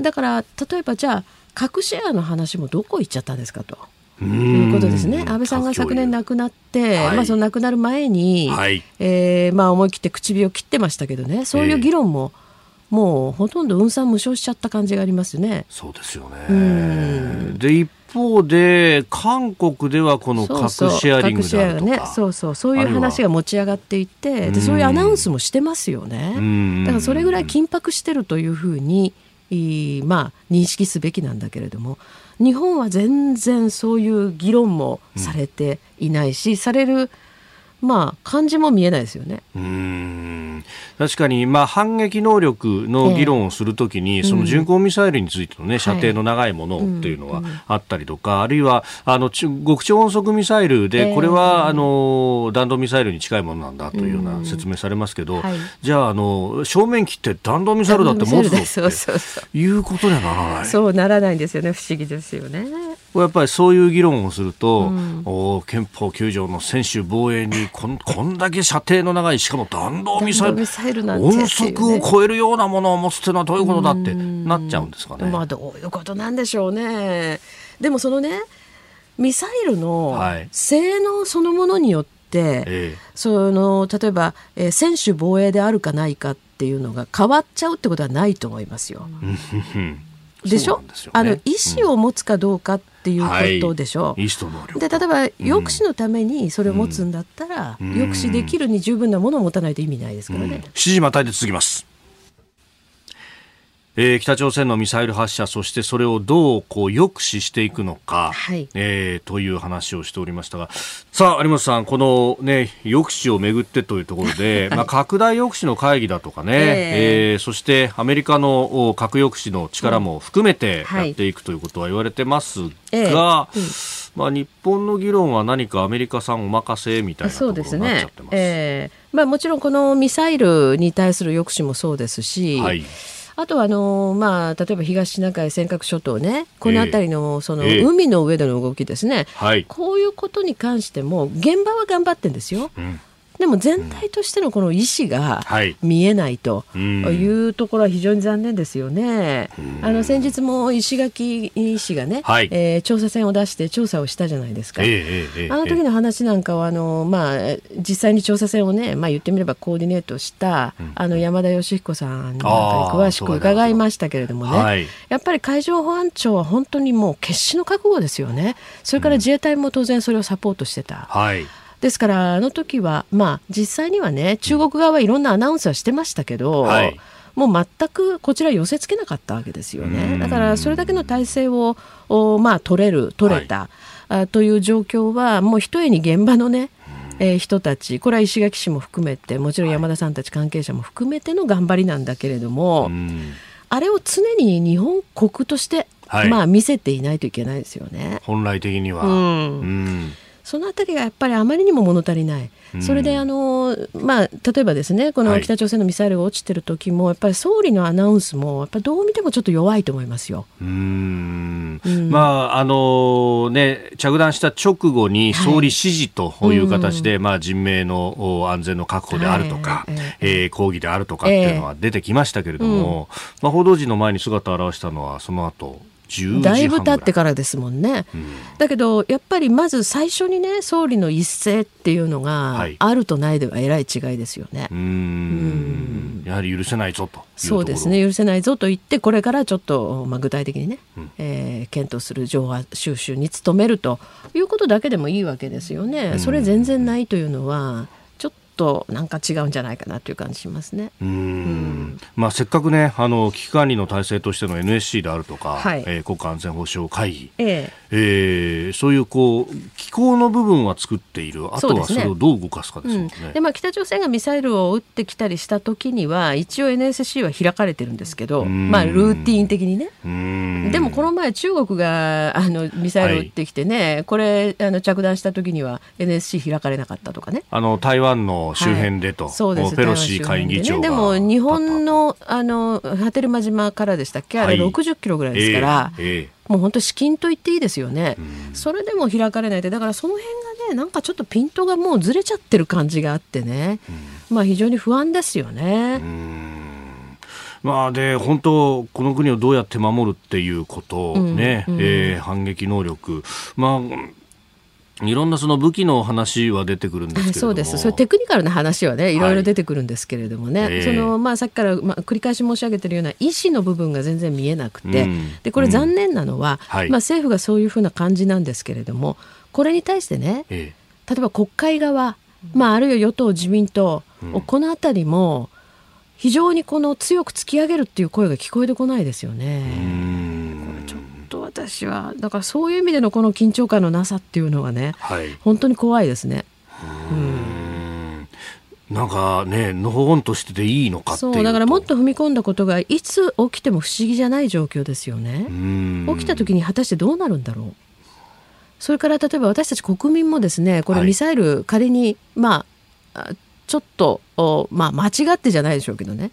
だから例えばじゃあ核シェアの話もどこ行っちゃったんですかと。いうことですね。安倍さんが昨年亡くなって、はい、まあ、その亡くなる前に、はい、えー、まあ、思い切って唇を切ってましたけどね。そういう議論も、えー、もうほとんど運算無償しちゃった感じがありますね。そうですよね。で一方で韓国ではこの核シェアリングだとか。ね、そうそう。そういう話が持ち上がっていてでそういうアナウンスもしてますよね。だからそれぐらい緊迫してるというふうにまあ認識すべきなんだけれども日本は全然そういう議論もされていないし、うん、されるまあ感じも見えないですよね。うん。確かに、まあ、反撃能力の議論をするときに、えー、その巡航ミサイルについての、ね、射程の長いものっていうのはあったりとか、はい、あるいはあの極超音速ミサイルで、これは、あの弾道ミサイルに近いものなんだというような説明されますけど、はい、じゃああの正面切って弾道ミサイルだって持つぞっていうことにはならない。そうならないんですよね。不思議ですよね。やっぱりそういう議論をすると、うん、お憲法9条の専守防衛にこん こんだけ射程の長いしかも弾道ミサイル、ね、音速を超えるようなものを持つっていうのはどういうことだってなっちゃうんですかね。まあどういうことなんでしょうね。でもそのねミサイルの性能そのものによって、はいその例えば、えー、専守防衛であるかないかっていうのが変わっちゃうってことはないと思いますよ。でしょ、ね、あの意思を持つかどうかっていうことでしょ、うん、はい、で例えば抑止のためにそれを持つんだったら、うん、抑止できるに十分なものを持たないと意味ないですからね。うん、7時またいで続きますえー、北朝鮮のミサイル発射、そしてそれをどうこう抑止していくのか、はい、えー、という話をしておりましたが、さあ、有本さん、この、ね、抑止をめぐってというところで、はい、まあ、拡大抑止の会議だとかね、えー、えー、そしてアメリカの核抑止の力も含めてやっていくということは言われてますが、えーうん。まあ、日本の議論は何かアメリカさんお任せみたいなところになっちゃってます。そうですね。えーまあ、もちろんこのミサイルに対する抑止もそうですし、はいあとはあの、まあ、例えば東シナ海尖閣諸島ねこの辺りのその海の上での動きですね、えーこういうことに関しても現場は頑張ってんですよ。うんでも全体としてのこの意思が見えないというところは非常に残念ですよね。あの先日も石垣氏がね、はい、えー、調査船を出して調査をしたじゃないですか。えー、あの時の話なんかはあの、まあ、実際に調査船をね、まあ、言ってみればコーディネートした、うん、あの山田義彦さんなんかに詳しく伺いましたけれどもね、はい、やっぱり海上保安庁は本当にもう決死の覚悟ですよね。それから自衛隊も当然それをサポートしてた。はいですからあの時はまあ実際にはね中国側はいろんなアナウンスはしてましたけど、はい、もう全くこちら寄せ付けなかったわけですよね。だからそれだけの体制をまあ取れる取れた、はい、という状況はもうひとえに現場のねえー、人たちこれは石垣市も含めてもちろん山田さんたち関係者も含めての頑張りなんだけれども、あれを常に日本国として、はい、まあ見せていないといけないですよね。本来的には、うん、うんそのあたりがやっぱりあまりにも物足りない。それであの、まあ、例えばですねこの北朝鮮のミサイルが落ちてる時も、やっぱり総理のアナウンスもやっぱどう見てもちょっと弱いと思いますよ。うん。まああのね着弾した直後に総理指示という形で、はい、まあ人命の安全の確保であるとか、はい、えー、抗議であるとかっていうのは出てきましたけれども、えーうん、まあ報道陣の前に姿を現したのはその後だいぶ経ってからですもんね、うん、だけどやっぱりまず最初にね総理の一斉っていうのがあるとないではえらい違いですよね。うん。やはり許せないぞとそうですね。許せないぞと言ってこれからちょっと、まあ、具体的にね、うん、えー、検討する情報収集に努めるということだけでもいいわけですよね。それ全然ないというのはとなんか違うんじゃないかなという感じしますね。うん。うん。まあ、せっかくねあの危機管理の体制としての NSC であるとか、はい、えー、国家安全保障会議、えー、えー、そういうこう機構の部分は作っている。あとはそれをどう動かすかですよね。で、ね。うん、まあ、北朝鮮がミサイルを撃ってきたりした時には一応 NSC は開かれてるんですけど、まあ、ルーティン的にね。でもこの前中国があのミサイルを撃ってきてね、はい、これあの着弾した時には NSC 開かれなかったとかね。あの台湾の周辺でと、はい、そうです。ペロシ下院議長、ね、でも日本のあの波照間島からでしたっけ？あれ60キロぐらいですから、もう本当至近と言っていいですよね、うん、それでも開かれないでだからその辺がねなんかちょっとピントがもうずれちゃってる感じがあってね、うん、まあ非常に不安ですよね。まあ、で本当、この国をどうやって守るっていうことね、えー、反撃能力、まあ、いろんなその武器の話は出てくるんですけそうです、それテクニカルな話はね、い。ろいろ出てくるんですけれどもね、はい、そのまあ、さっきから、まあ、繰り返し申し上げているような意思の部分が全然見えなくて、うん、でこれ、残念なのは、うんまあ、政府がそういうふうな感じなんですけれども、これに対してね、え例えば国会側、まあ、あるいは与党、自民党、うん、この辺りも、非常にこの強く突き上げるっていう声が聞こえてこないですよね。と私はだからそういう意味でのこの緊張感のなさっていうのはね、はい、本当に怖いですね。うんなんかね、のほほんとしてていいのかそうだからもっと踏み込んだことがいつ起きても不思議じゃない状況ですよね。起きた時に果たしてどうなるんだろう。それから例えば私たち国民もですねこれミサイル仮に、まあちょっとまあ、間違ってじゃないでしょうけどね。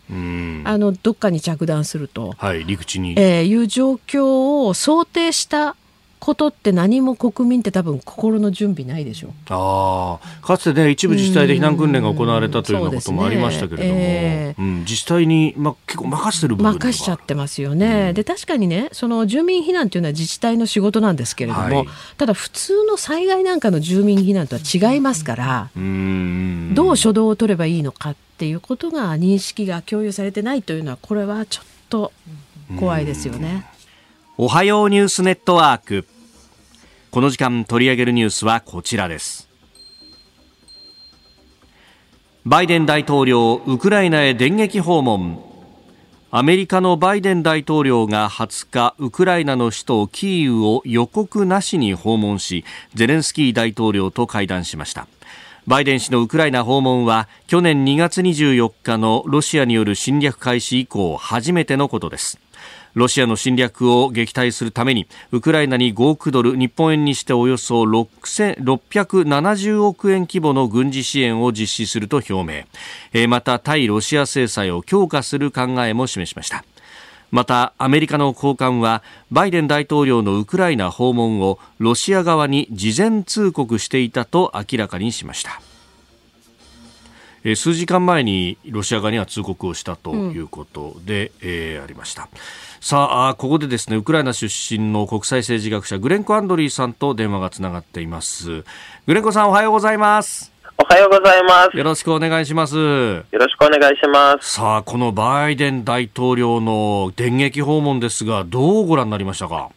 あのどっかに着弾すると、はい、陸地に、えー、いう状況を想定したことって何も国民って多分心の準備ないでしょ。うあかつてね一部自治体で避難訓練が行われたというようなこともありましたけれども、ねえー、うん、自治体に、ま、結構任せてる部分任しちゃってますよね、うん、で確かにねその住民避難というのは自治体の仕事なんですけれども、はい、ただ普通の災害なんかの住民避難とは違いますから、うん、どう初動を取ればいいのかっていうことが認識が共有されてないというのはこれはちょっと怖いですよね。おはようニュースネットワーク。この時間取り上げるニュースはこちらです。バイデン大統領ウクライナへ電撃訪問。アメリカのバイデン大統領が20日ウクライナの首都キーウを予告なしに訪問しゼレンスキー大統領と会談しました。バイデン氏のウクライナ訪問は去年2月24日のロシアによる侵略開始以降初めてのことです。ロシアの侵略を撃退するためにウクライナに5億ドル日本円にしておよそ670億円規模の軍事支援を実施すると表明。また対ロシア制裁を強化する考えも示しました。またアメリカの高官はバイデン大統領のウクライナ訪問をロシア側に事前通告していたと明らかにしました。数時間前にロシア側には通告をしたということで、うん、えー、ありました。さあ、ここでですね、ウクライナ出身の国際政治学者、グレンコ・アンドリーさんと電話がつながっています。グレンコさん、おはようございます。おはようございます。よろしくお願いします。よろしくお願いします。さあ、このバイデン大統領の電撃訪問ですが、どうご覧になりましたか？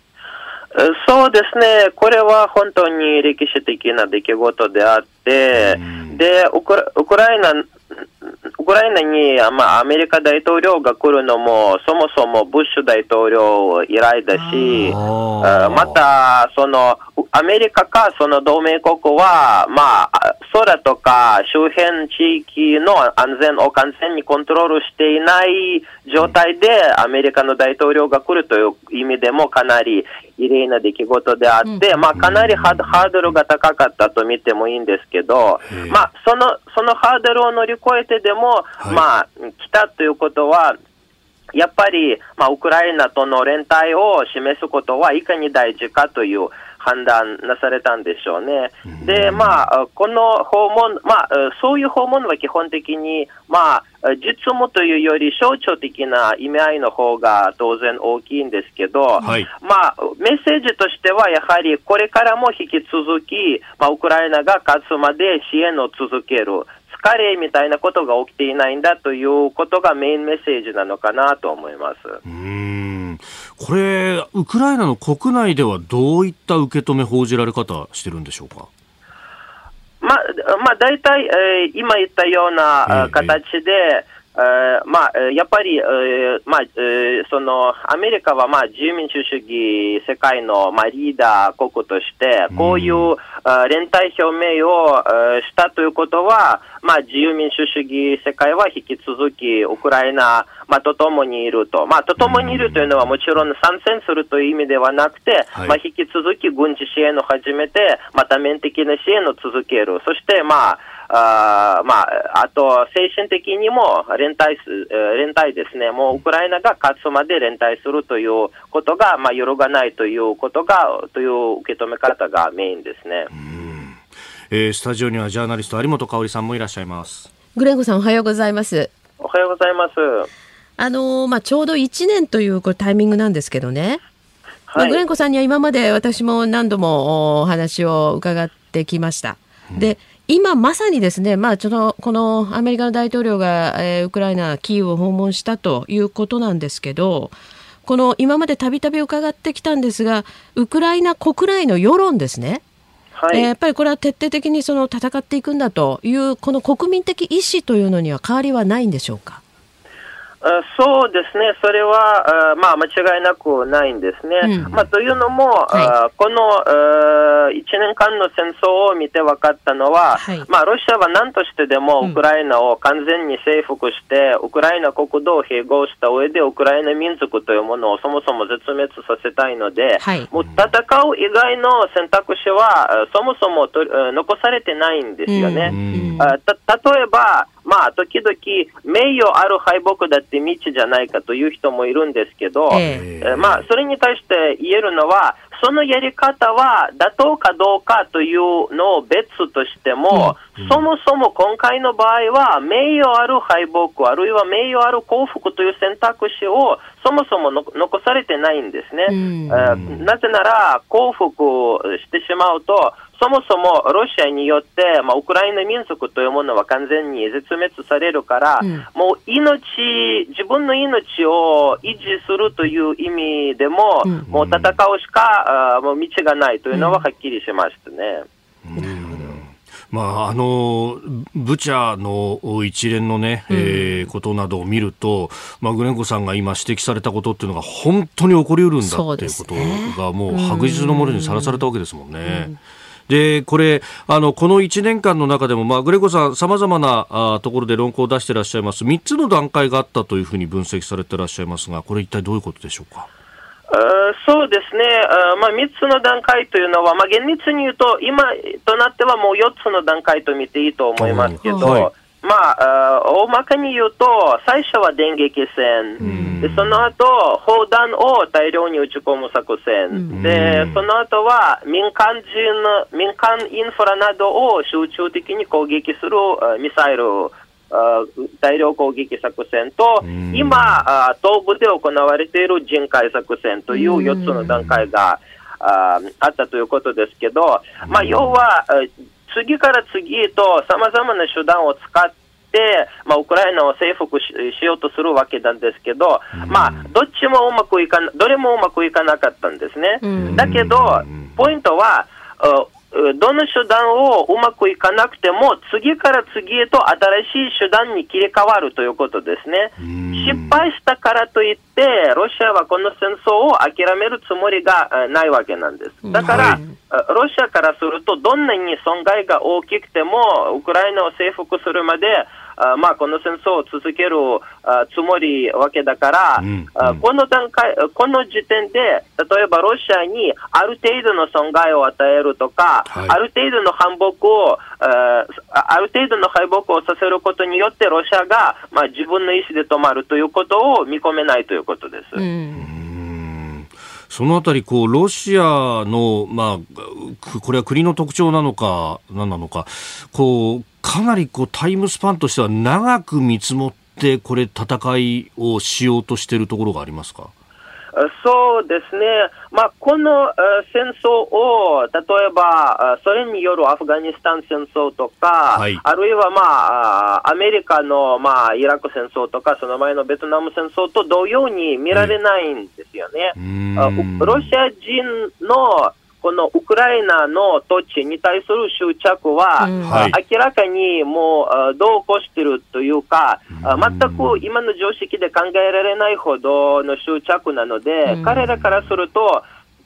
そうですね、これは本当に歴史的な出来事であって、でウクライナウクライナに、まあ、アメリカ大統領が来るのも、そもそもブッシュ大統領以来だし、また、その、アメリカかその同盟国は、まあ、空とか周辺地域の安全を完全にコントロールしていない状態で、アメリカの大統領が来るという意味でもかなり異例な出来事であって、うん、まあ、かなりハードルが高かったと見てもいいんですけど、まあ、その、そのハードルを乗り越えてでも、はい、まあ、来たということは、やっぱり、まあ、ウクライナとの連帯を示すことはいかに大事かという判断なされたんでしょうね。で、まあ、この訪問、まあ、そういう訪問は基本的に、まあ、実務というより象徴的な意味合いの方が当然大きいんですけど、はい、まあ、メッセージとしてはやはりこれからも引き続き、まあ、ウクライナが勝つまで支援を続ける。疲れみたいなことが起きていないんだということがメインメッセージなのかなと思います。うんこれ、ウクライナの国内ではどういった受け止め、報じられ方してるんでしょうか？まあ、まあ、大体、えー、今言ったような形で、えー、まあ、やっぱり、えー、まあ、えー、その、アメリカは、まあ、自由民主主義世界の、まあ、リーダー国として、こういう、うん、連帯表明を、したということは、まあ、自由民主主義世界は引き続き、ウクライナ、まあ、と共にいると。まあ、と共にいるというのはもちろん参戦するという意味ではなくて、はい、まあ、引き続き軍事支援を始めて、また面的な支援を続ける。そして、まあ、あまあ、あと、精神的にも連帯す、連帯ですね、もうウクライナが勝つまで連帯するということが、まあ、揺るがないということが、という受け止め方がメインですね。えー、スタジオにはジャーナリスト有本香さんもいらっしゃいます。グレンゴさんおはようございます。おはようございます。あのー、まあ、ちょうど1年というこれタイミングなんですけどね。はい、まあ、グレンコさんには今まで私も何度もお話を伺ってきました。で、今まさにですね、まあ、ちょっとこのアメリカの大統領が、えー、ウクライナ、キーウを訪問したということなんですけど、この今までたびたび伺ってきたんですが、ウクライナ国内の世論ですね、はい、えー、やっぱりこれは徹底的にその戦っていくんだという、この国民的意思というのには変わりはないんでしょうか？そうですね、それは、まあ、間違いなくないんですね。うん、まあ、というのも、はい、この1年間の戦争を見て分かったのは、はい、まあ、ロシアは何としてでもウクライナを完全に征服して、うん、ウクライナ国土を併合した上で、ウクライナ民族というものをそもそも絶滅させたいので、はい、もう戦う以外の選択肢は、そもそもと残されてないんですよね。うん、た例えば、まあ、時々、名誉ある敗北だって道じゃないかという人もいるんですけど、えー、まあ、それに対して言えるのは、そのやり方は妥当かどうかというのを別としても、うん、そもそも今回の場合は、名誉ある敗北、あるいは名誉ある幸福という選択肢をそもそも残されてないんですね。うん、なぜなら、幸福してしまうと、そもそもロシアによって、まあ、ウクライナ民族というものは完全に絶滅されるから、うん、もう命、自分の命を維持するという意味でも、うん、もう戦うしかあもう道がないというのははっきりしましたね。うんまあ、あのブチャの一連のね、うん、えー、ことなどを見ると、まあ、グレンコさんが今指摘されたことっていうのが本当に起こりうるんだっていうことがもう白日のものにさらされたわけですもんね。うんで、これ、あの、この1年間の中でも、まあ、グレコさん、様々なあところで論考を出していらっしゃいます。3つの段階があったというふうに分析されていらっしゃいますが、これ一体どういうことでしょうか？そうですね、まあ、3つの段階というのは、まあ、厳密に言うと、今となってはもう4つの段階と見ていいと思いますけど、はい。まあ、大まかに言うと、最初は電撃戦、でその後砲弾を大量に撃ち込む作戦、でその後は民間人、民間インフラなどを集中的に攻撃するミサイル、大量攻撃作戦と、今、東部で行われている人海作戦という4つの段階があったということですけど、まあ、要は、次から次へとさまざまな手段を使って、まあ、ウクライナを征服しようとするわけなんですけど、まあ、どっちもうまくいかどれもうまくいかなかったんですね。だけど、ポイントは、どの手段をうまくいかなくても、次から次へと新しい手段に切り替わるということですね。失敗したからといって、ロシアはこの戦争を諦めるつもりがないわけなんです。だから、はい、ロシアからすると、どんなに損害が大きくても、ウクライナを征服するまで、あまあ、この戦争を続けるあつもりわけだから、うんうん、あこの段階、この時点で、例えばロシアにある程度の損害を与えるとか、はい、ある程度の反目をあ、ある程度の敗北をさせることによって、ロシアが、まあ、自分の意思で止まるということを見込めないということです。うん。そのあたり、こう、ロシアの、まあ、これは国の特徴なのか、何なのか、こう、かなりこうタイムスパンとしては長く見積もって、これ、戦いをしようとしているところがありますか？そうですね、まあ、この戦争を、例えばソ連によるアフガニスタン戦争とか、はい、あるいは、まあ、アメリカの、まあ、イラク戦争とか、その前のベトナム戦争と同様に見られないんですよね。ロシア人のこのウクライナの土地に対する執着は、うん。明らかにもうどう起こしているというか、全く今の常識で考えられないほどの執着なので、うん、彼らからすると、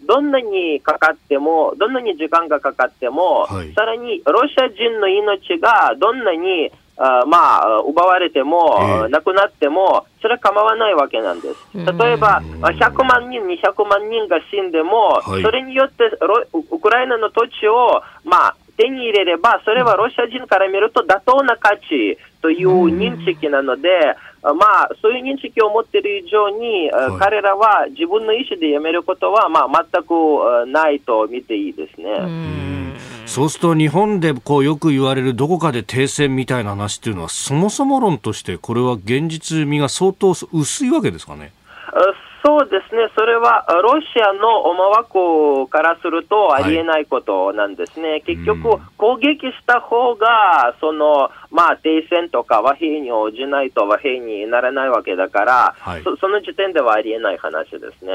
どんなにかかっても、どんなに時間がかかっても、はい、さらにロシア人の命がどんなにあまあ、奪われても、えー、亡くなっても、それは構わないわけなんです。例えば、100万人、200万人が死んでも、はい、それによってウクライナの土地を、まあ、手に入れれば、それはロシア人から見ると妥当な価値という認識なので、まあ、そういう認識を持っている以上に、はい、彼らは自分の意思でやめることは、まあ、全くないと見ていいですね。そうすると日本でこうよく言われるどこかで停戦みたいな話っていうのはそもそも論としてこれは現実味が相当薄いわけですかね。そうですね、それはロシアの思惑からするとありえないことなんですね、はい、結局、攻撃した方がそのまあ停戦とか和平に応じないと和平にならないわけだから、はい、そその時点ではありえない話ですね。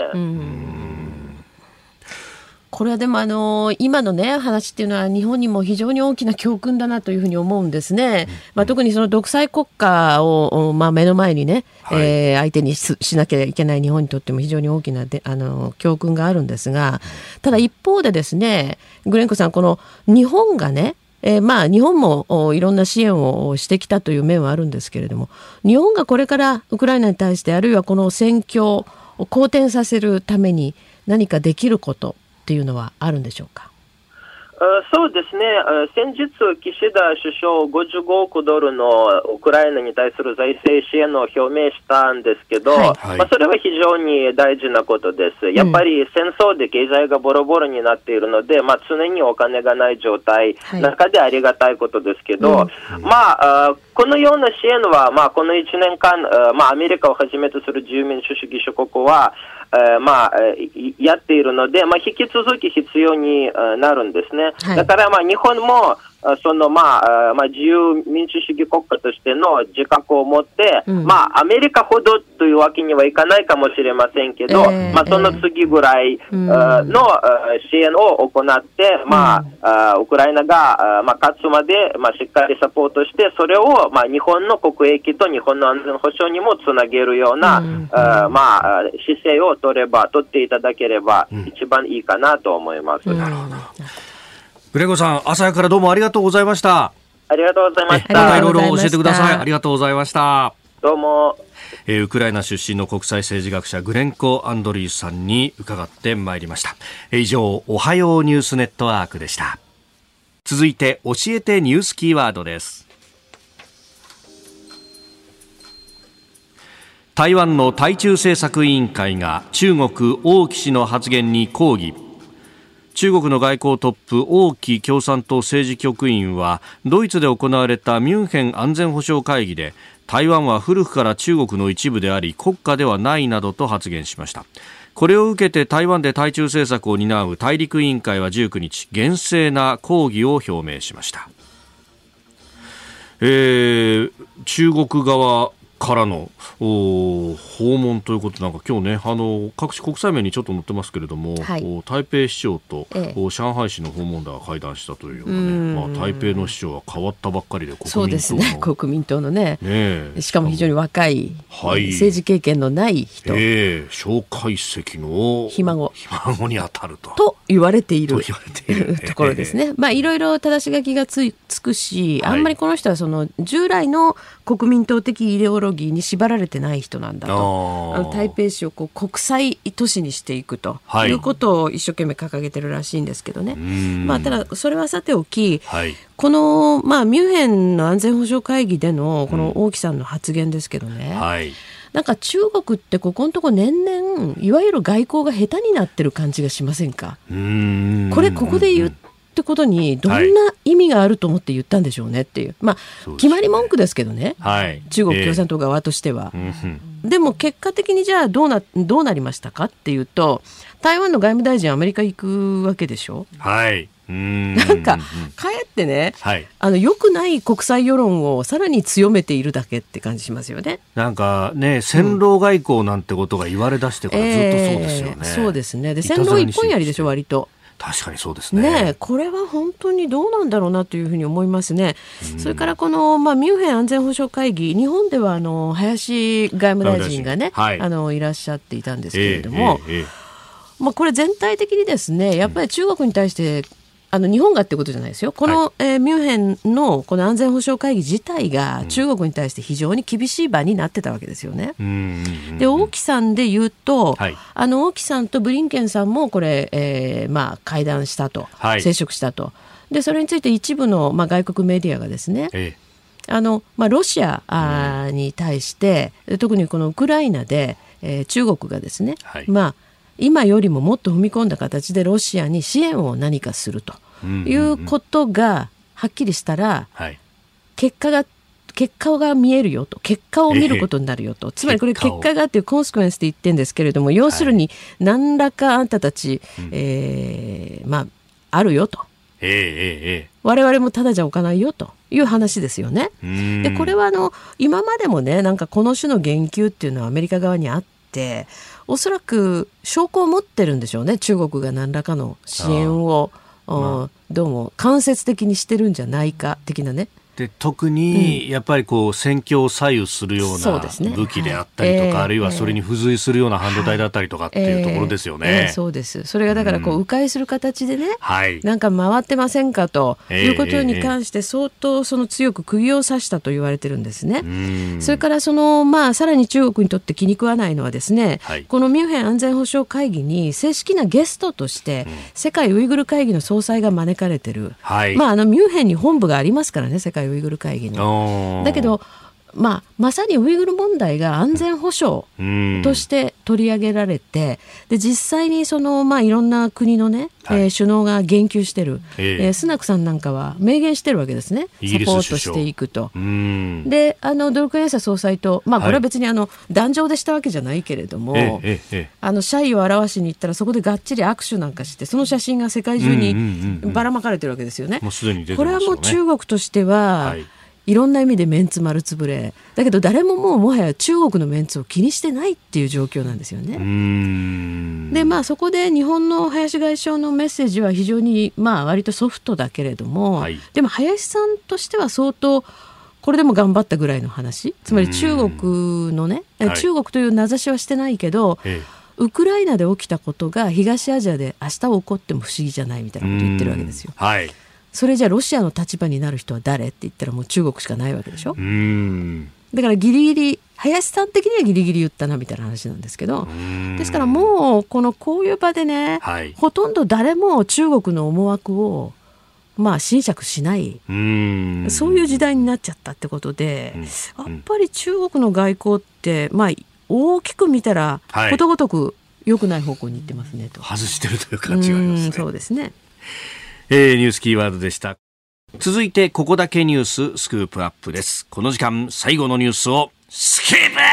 これはでもあの今のね話っていうのは日本にも非常に大きな教訓だなというふうに思うんですね。まあ、特にその独裁国家を、まあ、目の前にね、はい、えー、相手にしなきゃいけない日本にとっても非常に大きなであの教訓があるんですがただ一方でですねグレンコさんこの日本がねえー、まあ日本もいろんな支援をしてきたという面はあるんですけれども日本がこれからウクライナに対してあるいはこの戦況を好転させるために何かできることっていうのはあるんでしょうか？そうですね、先日、岸田首相、55億ドルのウクライナに対する財政支援を表明したんですけど、はい、まあ、それは非常に大事なことです。やっぱり戦争で経済がボロボロになっているので、まあ、常にお金がない状態、中でありがたいことですけど、うん、まあ、このような支援は、まあ、この1年間、まあ、アメリカをはじめとする自由民主主義諸国は、えー、まあ、やっているので、まあ、引き続き必要になるんですね。はい、だから、まあ、日本も、そのまあ、まあ、自由民主主義国家としての自覚を持って、うん、まあ、アメリカほどというわけにはいかないかもしれませんけど、えー、まあ、その次ぐらいの、支援を行って、まあ、ウクライナが、まあ、勝つまで、まあ、しっかりサポートして、それを、まあ、日本の国益と日本の安全保障にもつなげるような、うん、あまあ、姿勢を取れば、取っていただければ、一番いいかなと思います。なるほど。グレゴさん、朝からどうもありがとうございました。ありがとうございました。またいろいろ教えてください。ありがとうございました。どうも。えー、ウクライナ出身の国際政治学者グレンコ・アンドリーさんに伺ってまいりました。えー、以上、おはようニュースネットワークでした。続いて、教えてニュースキーワードです。台湾の対中政策委員会が中国王毅氏の発言に抗議。中国の外交トップ王毅共産党政治局員はドイツで行われたミュンヘン安全保障会議で台湾は古くから中国の一部であり国家ではないなどと発言しました。これを受けて台湾で対中政策を担う大陸委員会は19日厳正な抗議を表明しました、えー、中国側からの訪問ということなんか今日ねあの各種国際面にちょっと載ってますけれども、はい、台北市長と、ええ、上海市の訪問団が会談したというようなね、まあ、台北の市長は変わったばっかりで国民党そうですね。国民党のね。ねしかも非常に若い、はい、政治経験のない人、えー、蒋介石のひ孫ひ孫に当たると。と言われていると ころですね。まあいろいろ正し書きがつつくし、あんまりこの人はその従来の国民党的イデオロギーに縛られてない人なんだと。あの台北市をこう国際都市にしていくと。い。うことを一生懸命掲げてるらしいんですけどね、まあ、ただそれはさておき、はい、この、まあ、ミュンヘンの安全保障会議でのこの王毅さんの発言ですけどね、うんはい。なんか中国ってここのとこ年々いわゆる外交が下手になってる感じがしませんか？これここで言っってことにどんな意味があると思って言ったんでしょうねっていう、まあ、決まり文句ですけどね、はい、中国共産党側としては。えー、でも結果的にじゃあどうなどうなりましたかっていうと台湾の外務大臣アメリカ行くわけでしょ。はい。なんか、かえってね、はい、あの良くない国際世論をさらに強めているだけって感じしますよね。なんかね、戦狼外交なんてことが言われ出してからずっとそうですよね。えー、そうですね。で、戦狼一本やりでしょ、割と。確かにそうですね。ねこれは本当にどうなんだろうなというふうに思いますね。それからこの、まあ、ミュンヘン安全保障会議日本ではあの林外務大臣がね、はい、あのいらっしゃっていたんですけれども、えーえー、まあ、これ全体的にですねやっぱり中国に対してあの日本がってことじゃないですよ、この、はい、えー、ミュンヘンのこの安全保障会議自体が中国に対して非常に厳しい場になってたわけですよね。で、王毅さんで言うと、はい、あの王毅さんとブリンケンさんもこれ、えーまあ、会談したと、はい、接触したと、でそれについて一部の、まあ、外国メディアがですね、ええ。あのまあ、ロシアあに対して、特にこのウクライナで、えー、中国がですね、はい、まあ今よりももっと踏み込んだ形でロシアに支援を何かするということがはっきりしたら、結果が結果が見えるよと。結果を見ることになるよと、えー、つまりこれ結果がっていうコンスクエンスで言ってるんですけれども要するに何らかあんたたち、はい、えー、まああるよと。えーえー、我々もただじゃおかないよと。いう話ですよね。でこれはあの今までもねなんかこの種の言及っていうのはアメリカ側にあっておそらく証拠を持ってるんでしょうね中国が何らかの支援を、まあ、どうも間接的にしてるんじゃないか的なね。で特にやっぱりこう戦況を左右するような武器であったりとか、ねはい、あるいはそれに付随するような半導体だったりとかっていうところですよね。えーえー、そうです。それがだからこう迂回する形でね、うん、なんか回ってませんかということに関して相当その強く釘を刺したと言われてるんですね。それからそのまあさらに中国にとって気に食わないのはですね、はい、このミュンヘン安全保障会議に正式なゲストとして世界ウイグル会議の総裁が招かれてる、はい、まああのミュンヘンに本部がありますからね世界ウイグル会議に。だけどまあ、まさにウイグル問題が安全保障として取り上げられて、で実際にその、まあ、いろんな国のね、はい、えー、首脳が言及してる、えー、えー、スナクさんなんかは明言してるわけですね、サポートしていくと。であのドルクエンサ総裁と、まあ、これは別にあの、はい、壇上でしたわけじゃないけれども、えー、あの謝意を表しに行ったら、そこでがっちり握手なんかして、その写真が世界中にばらまかれてるわけですよね。これはもう中国としては、はいいろんな意味でメンツ丸つぶれ。だけど誰ももうもはや中国のメンツを気にしてないっていう状況なんですよね。でまあそこで日本の林外相のメッセージは非常にまあ割とソフトだけれども、はい、でも林さんとしては相当これでも頑張ったぐらいの話。つまり中国のね、中国という名指しはしてないけど、ウクライナで起きたことが東アジアで明日起こっても不思議じゃないみたいなことを言ってるわけですよ。はいそれじゃロシアの立場になる人は誰って言ったらもう中国しかないわけでしょ？だからギリギリ林さん的にはギリギリ言ったなみたいな話なんですけどですからもうこのこういう場でね、はい、ほとんど誰も中国の思惑をまあ侵釈しない。そういう時代になっちゃったってことで、やっぱり中国の外交ってまあ大きく見たらことごとく良くない方向に行ってますねと、外してるという感じがありますね。そうですねえー、ニュースキーワードでした。続いて、ここだけニューススクープアップです。この時間、最後のニュースを、スキープアッ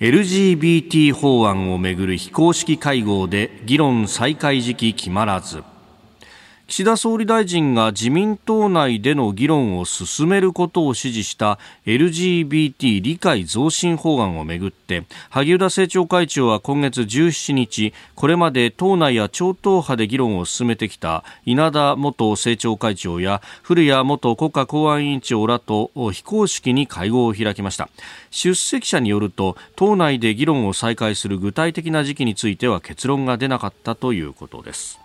プ LGBT 法案をめぐる非公式会合で議論再開時期決まらず。岸田総理大臣が自民党内での議論を進めることを指示した LGBT 理解増進法案をめぐって萩生田政調会長は今月17日これまで党内や超党派で議論を進めてきた稲田元政調会長や古谷元国家公安委員長らと非公式に会合を開きました。出席者によると党内で議論を再開する具体的な時期については結論が出なかったということです。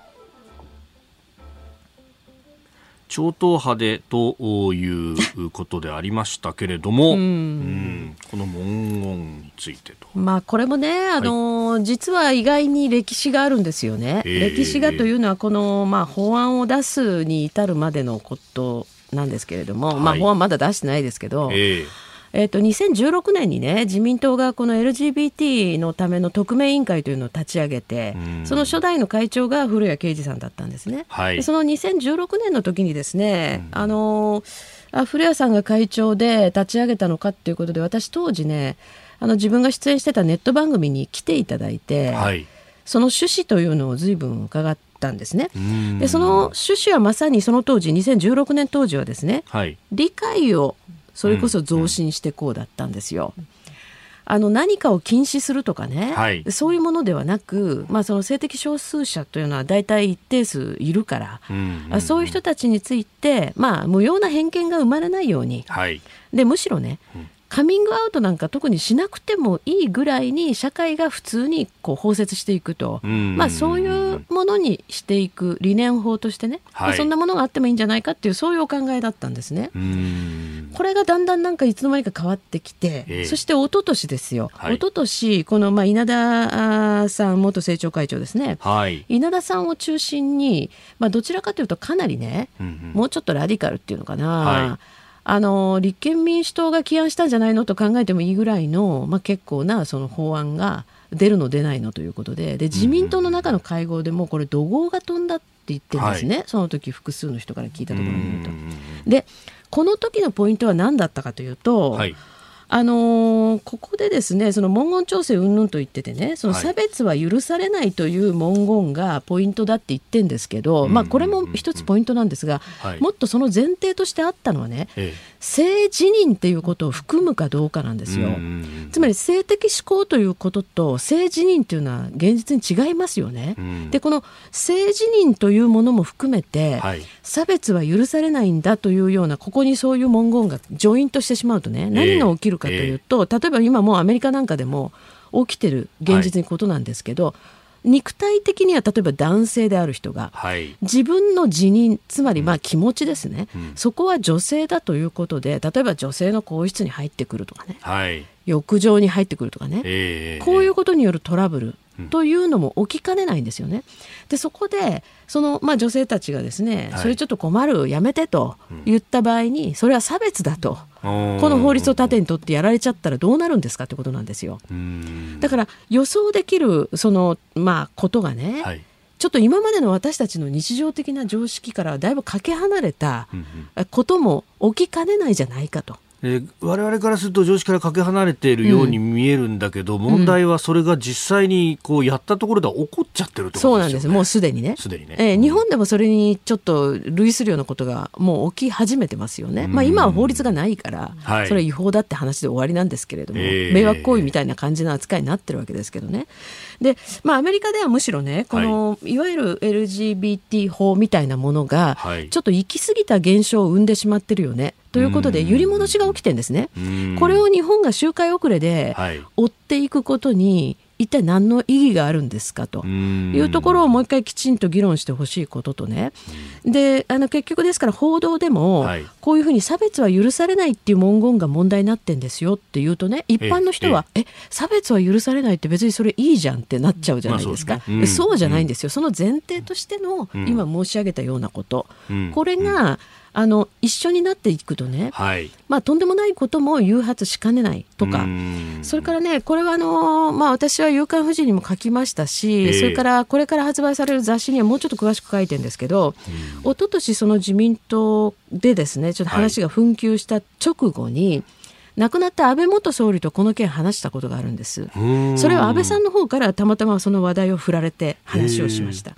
超党派でということでありましたけれども、うん、この文言についてと。まあ、これもね、あの、はい、実は意外に歴史があるんですよね。えー、歴史がというのは、この、まあ、法案を出すに至るまでのことなんですけれども、はい、まあ、法案まだ出してないですけど、えーえーと、2016年にね自民党がこの LGBT のための特命委員会というのを立ち上げて、その初代の会長が古谷啓二さんだったんですね。はい、その2016年の時にですね、あのあ古谷さんが会長で立ち上げたのかっていうことで私当時ねあの自分が出演してたネット番組に来ていただいて、はい、その趣旨というのを随分伺ったんですね。でその趣旨はまさにその当時2016年当時はですね、はい、理解をそれこそ増進してこうだったんですよ。あの何かを禁止するとかね、はい、そういうものではなく、まあ、その性的少数者というのは大体一定数いるから、うんうんうん、そういう人たちについて、まあ、無用な偏見が生まれないように、はい、でむしろね、うんカミングアウトなんか特にしなくてもいいぐらいに社会が普通にこう包摂していくと、まあ、そういうものにしていく理念法としてね、はい、まあ、そんなものがあってもいいんじゃないかっていうそういうお考えだったんですね。これがだんだんなんかいつの間にか変わってきて、えー、そして一昨年ですよ、はい、一昨年このまあ稲田さん元政調会長ですね、はい、稲田さんを中心に、まあ、どちらかというとかなりね、うんうん、もうちょっとラディカルっていうのかな。はいあの立憲民主党が起案したんじゃないのと考えてもいいぐらいの、まあ、結構なその法案が出るの出ないのということでで自民党の中の会合でもこれ怒号が飛んだって言ってるんですね、はい、その時複数の人から聞いたところによると。でこの時のポイントは何だったかというと、はいあのー、ここでですねその文言調整云々と言っててねその差別は許されないという文言がポイントだって言ってんですけど、まあ、これも一つポイントなんですが、はい、もっとその前提としてあったのはね、ええ性自認っていうことを含むかどうかなんですよ。つまり性的思考ということと性自認というのは現実に違いますよね。でこの性自認というものも含めて、はい、差別は許されないんだというようなここにそういう文言がジョイントしてしまうとね何が起きるかというと、えー、例えば今もうアメリカなんかでも起きてる現実にことなんですけど、はい肉体的には例えば男性である人が、はい、自分の辞任つまりまあ気持ちですね、うん、そこは女性だということで例えば女性の更衣室に入ってくるとかね、はい、浴場に入ってくるとかね、えー、こういうことによるトラブルというのも起きかねないんですよね。でそこでその、まあ、女性たちがですね、はい、それちょっと困るやめてと言った場合にそれは差別だと。この法律を盾にとってやられちゃったらどうなるんですかってことなんですよ。だから予想できるその、まあ、ことがね、はい、ちょっと今までの私たちの日常的な常識からだいぶかけ離れたことも起きかねないじゃないかと。えー、我々からすると常識からかけ離れているように見えるんだけど、うん、問題はそれが実際にこうやったところでは起こっちゃってるってことですよ、ね、そうなんです。もうすでにね。すでにね、えー、日本でもそれにちょっと類するようなことがもう起き始めてますよね、まあ、今は法律がないから、それは違法だって話で終わりなんですけれども、迷惑行為みたいな感じの扱いになってるわけですけどね。で、まあ、アメリカではむしろねこの、はい、いわゆる LGBT 法みたいなものが、ちょっと行き過ぎた現象を生んでしまってるよねということで揺り戻しが起きてるんですね。これを日本が周回遅れで追っていくことに一体何の意義があるんですかと。いうところをもう一回きちんと議論してほしいこととね、であの結局ですから報道でも、こういうふうに差別は許されないっていう文言が問題になってんですよっていうとね一般の人はえ差別は許されないって別にそれいいじゃんってなっちゃうじゃないですか、まあそうすね。うん、そうじゃないんですよ。その前提としての今申し上げたようなこと、これが、あの一緒になっていくとね、はい、まあ、とんでもないことも誘発しかねないとかそれからねこれはあの、まあ、私は「夕刊富士」にも書きましたし、えー、それからこれから発売される雑誌にはもうちょっと詳しく書いてるんですけど、おととしその自民党でですねちょっと話が紛糾した直後に、はい亡くなった安倍元総理とこの件話したことがあるんです。それは安倍さんの方からたまたまその話題を振られて話をしました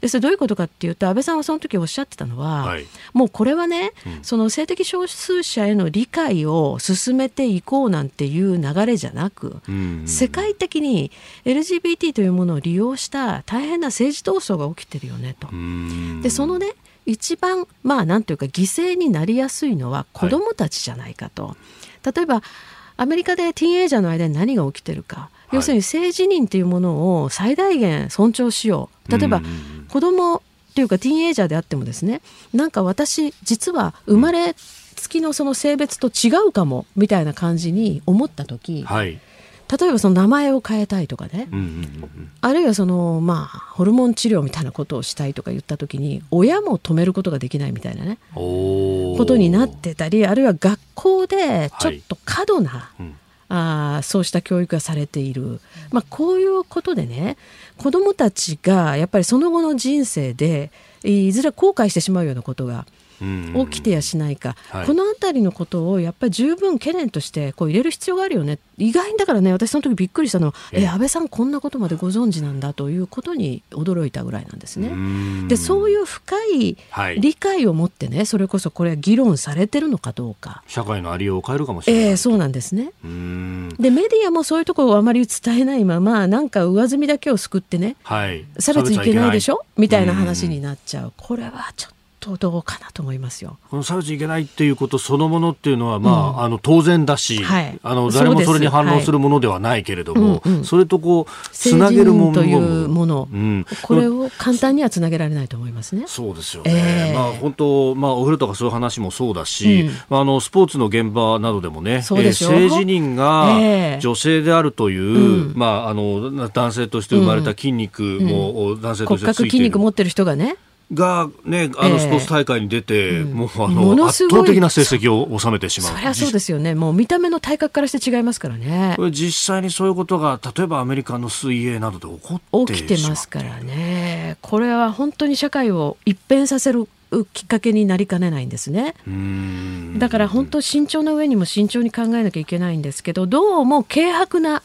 でそれどういうことかっていうと安倍さんはその時おっしゃってたのは、はい、もうこれはね、うん、その性的少数者への理解を進めていこうなんていう流れじゃなく、うん世界的に LGBT というものを利用した大変な政治闘争が起きてるよねと。でそのね一番まあなんというか犠牲になりやすいのは子どもたちじゃないかと。はい、例えばアメリカでティーンエイジャーの間に何が起きてるか、要するに性自認というものを最大限尊重しよう。例えば子供っていうかティーンエイジャーであってもですねなんか私実は生まれつきのその性別と違うかもみたいな感じに思った時、はい、例えばその名前を変えたいとかね、あるいはそのまあホルモン治療みたいなことをしたいとか言った時に親も止めることができないみたいなねことになってたりあるいは学校でちょっと過度な、はいうんあそうした教育がされている、まあ、こういうことでね子どもたちがやっぱりその後の人生でいずれ後悔してしまうようなことが起きてやしないか、はい、この辺りのことをやっぱり十分懸念としてこう入れる必要があるよね。意外にだからね私その時びっくりしたのはえ安倍さんこんなことまでご存知なんだということに驚いたぐらいなんですね。でそういう深い理解を持ってねそれこそこれは議論されてるのかどうか。社会のありようを変えるかもしれない、えー、そうなんですね。でメディアもそういうところをあまり伝えないままなんか上積みだけを救ってね、はい、差別いけないでしょ？みたいな話になっちゃう。これはちょっととどうかなと思いますよ。この差別いけないっていうことそのものっていうのは、まあ、うん、あの当然だし、はい、あの誰もそれに反応するものではないけれども、そはい。それとこうつなげるものというもの、うん、これを簡単にはつなげられないと思いますね。そうですよね。えー、まあ本当まあお風呂とかそういう話もそうだし、うん、あのスポーツの現場などでもね、そうでえー、性自認が女性であるという、まああの男性として生まれた筋肉も、男性としてついてる。骨格筋肉持ってる人がね。が、ね、あのスポーツ大会に出て、えー、もうあの圧倒的な成績を収めてしまう。そりゃそうですよね。もう見た目の体格からして違いますからね。これ実際にそういうことが例えばアメリカの水泳などで起こって起きてますからね。これは本当に社会を一変させるきっかけになりかねないんですね。だから本当慎重な上にも慎重に考えなきゃいけないんですけどどうも軽薄な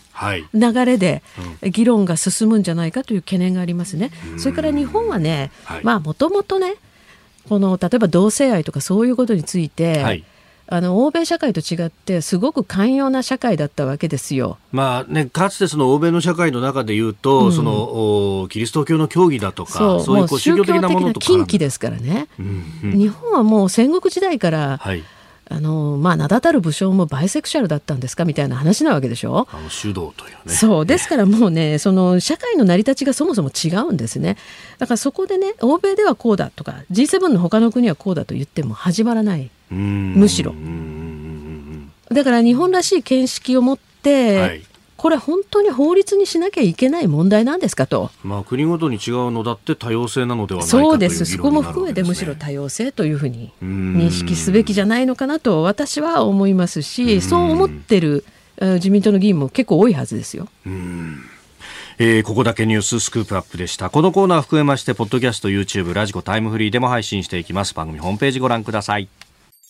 流れで議論が進むんじゃないかという懸念がありますね。それから日本はね、まあもともとねこの例えば同性愛とかそういうことについて、はいあの欧米社会と違ってすごく寛容な社会だったわけですよ。まあね、かつてその欧米の社会の中で言うと、うん、そのキリスト教の教義だとかそういう宗教的なものとか禁忌ですからね、うんうん、日本はもう戦国時代から、はい。あのまあ、名だたる武将もバイセクシャルだったんですかみたいな話なわけでしょ？あの主導というね。そうですからもうねその社会の成り立ちがそもそも違うんですね。だからそこでね欧米ではこうだとか G7 の他の国はこうだと言っても始まらないむしろだから日本らしい見識を持って、はいこれ本当に法律にしなきゃいけない問題なんですかと。まあ国ごとに違うのだって多様性なのではないかそうです。そこも含めてむしろ多様性というふうに認識すべきじゃないのかなと私は思いますし、そう思ってる自民党の議員も結構多いはずですよ。えー、ここだけニューススクープアップでした。このコーナー含めまして、ポッドキャスト、YouTube、ラジコ、タイムフリーでも配信していきます。番組ホームページご覧ください。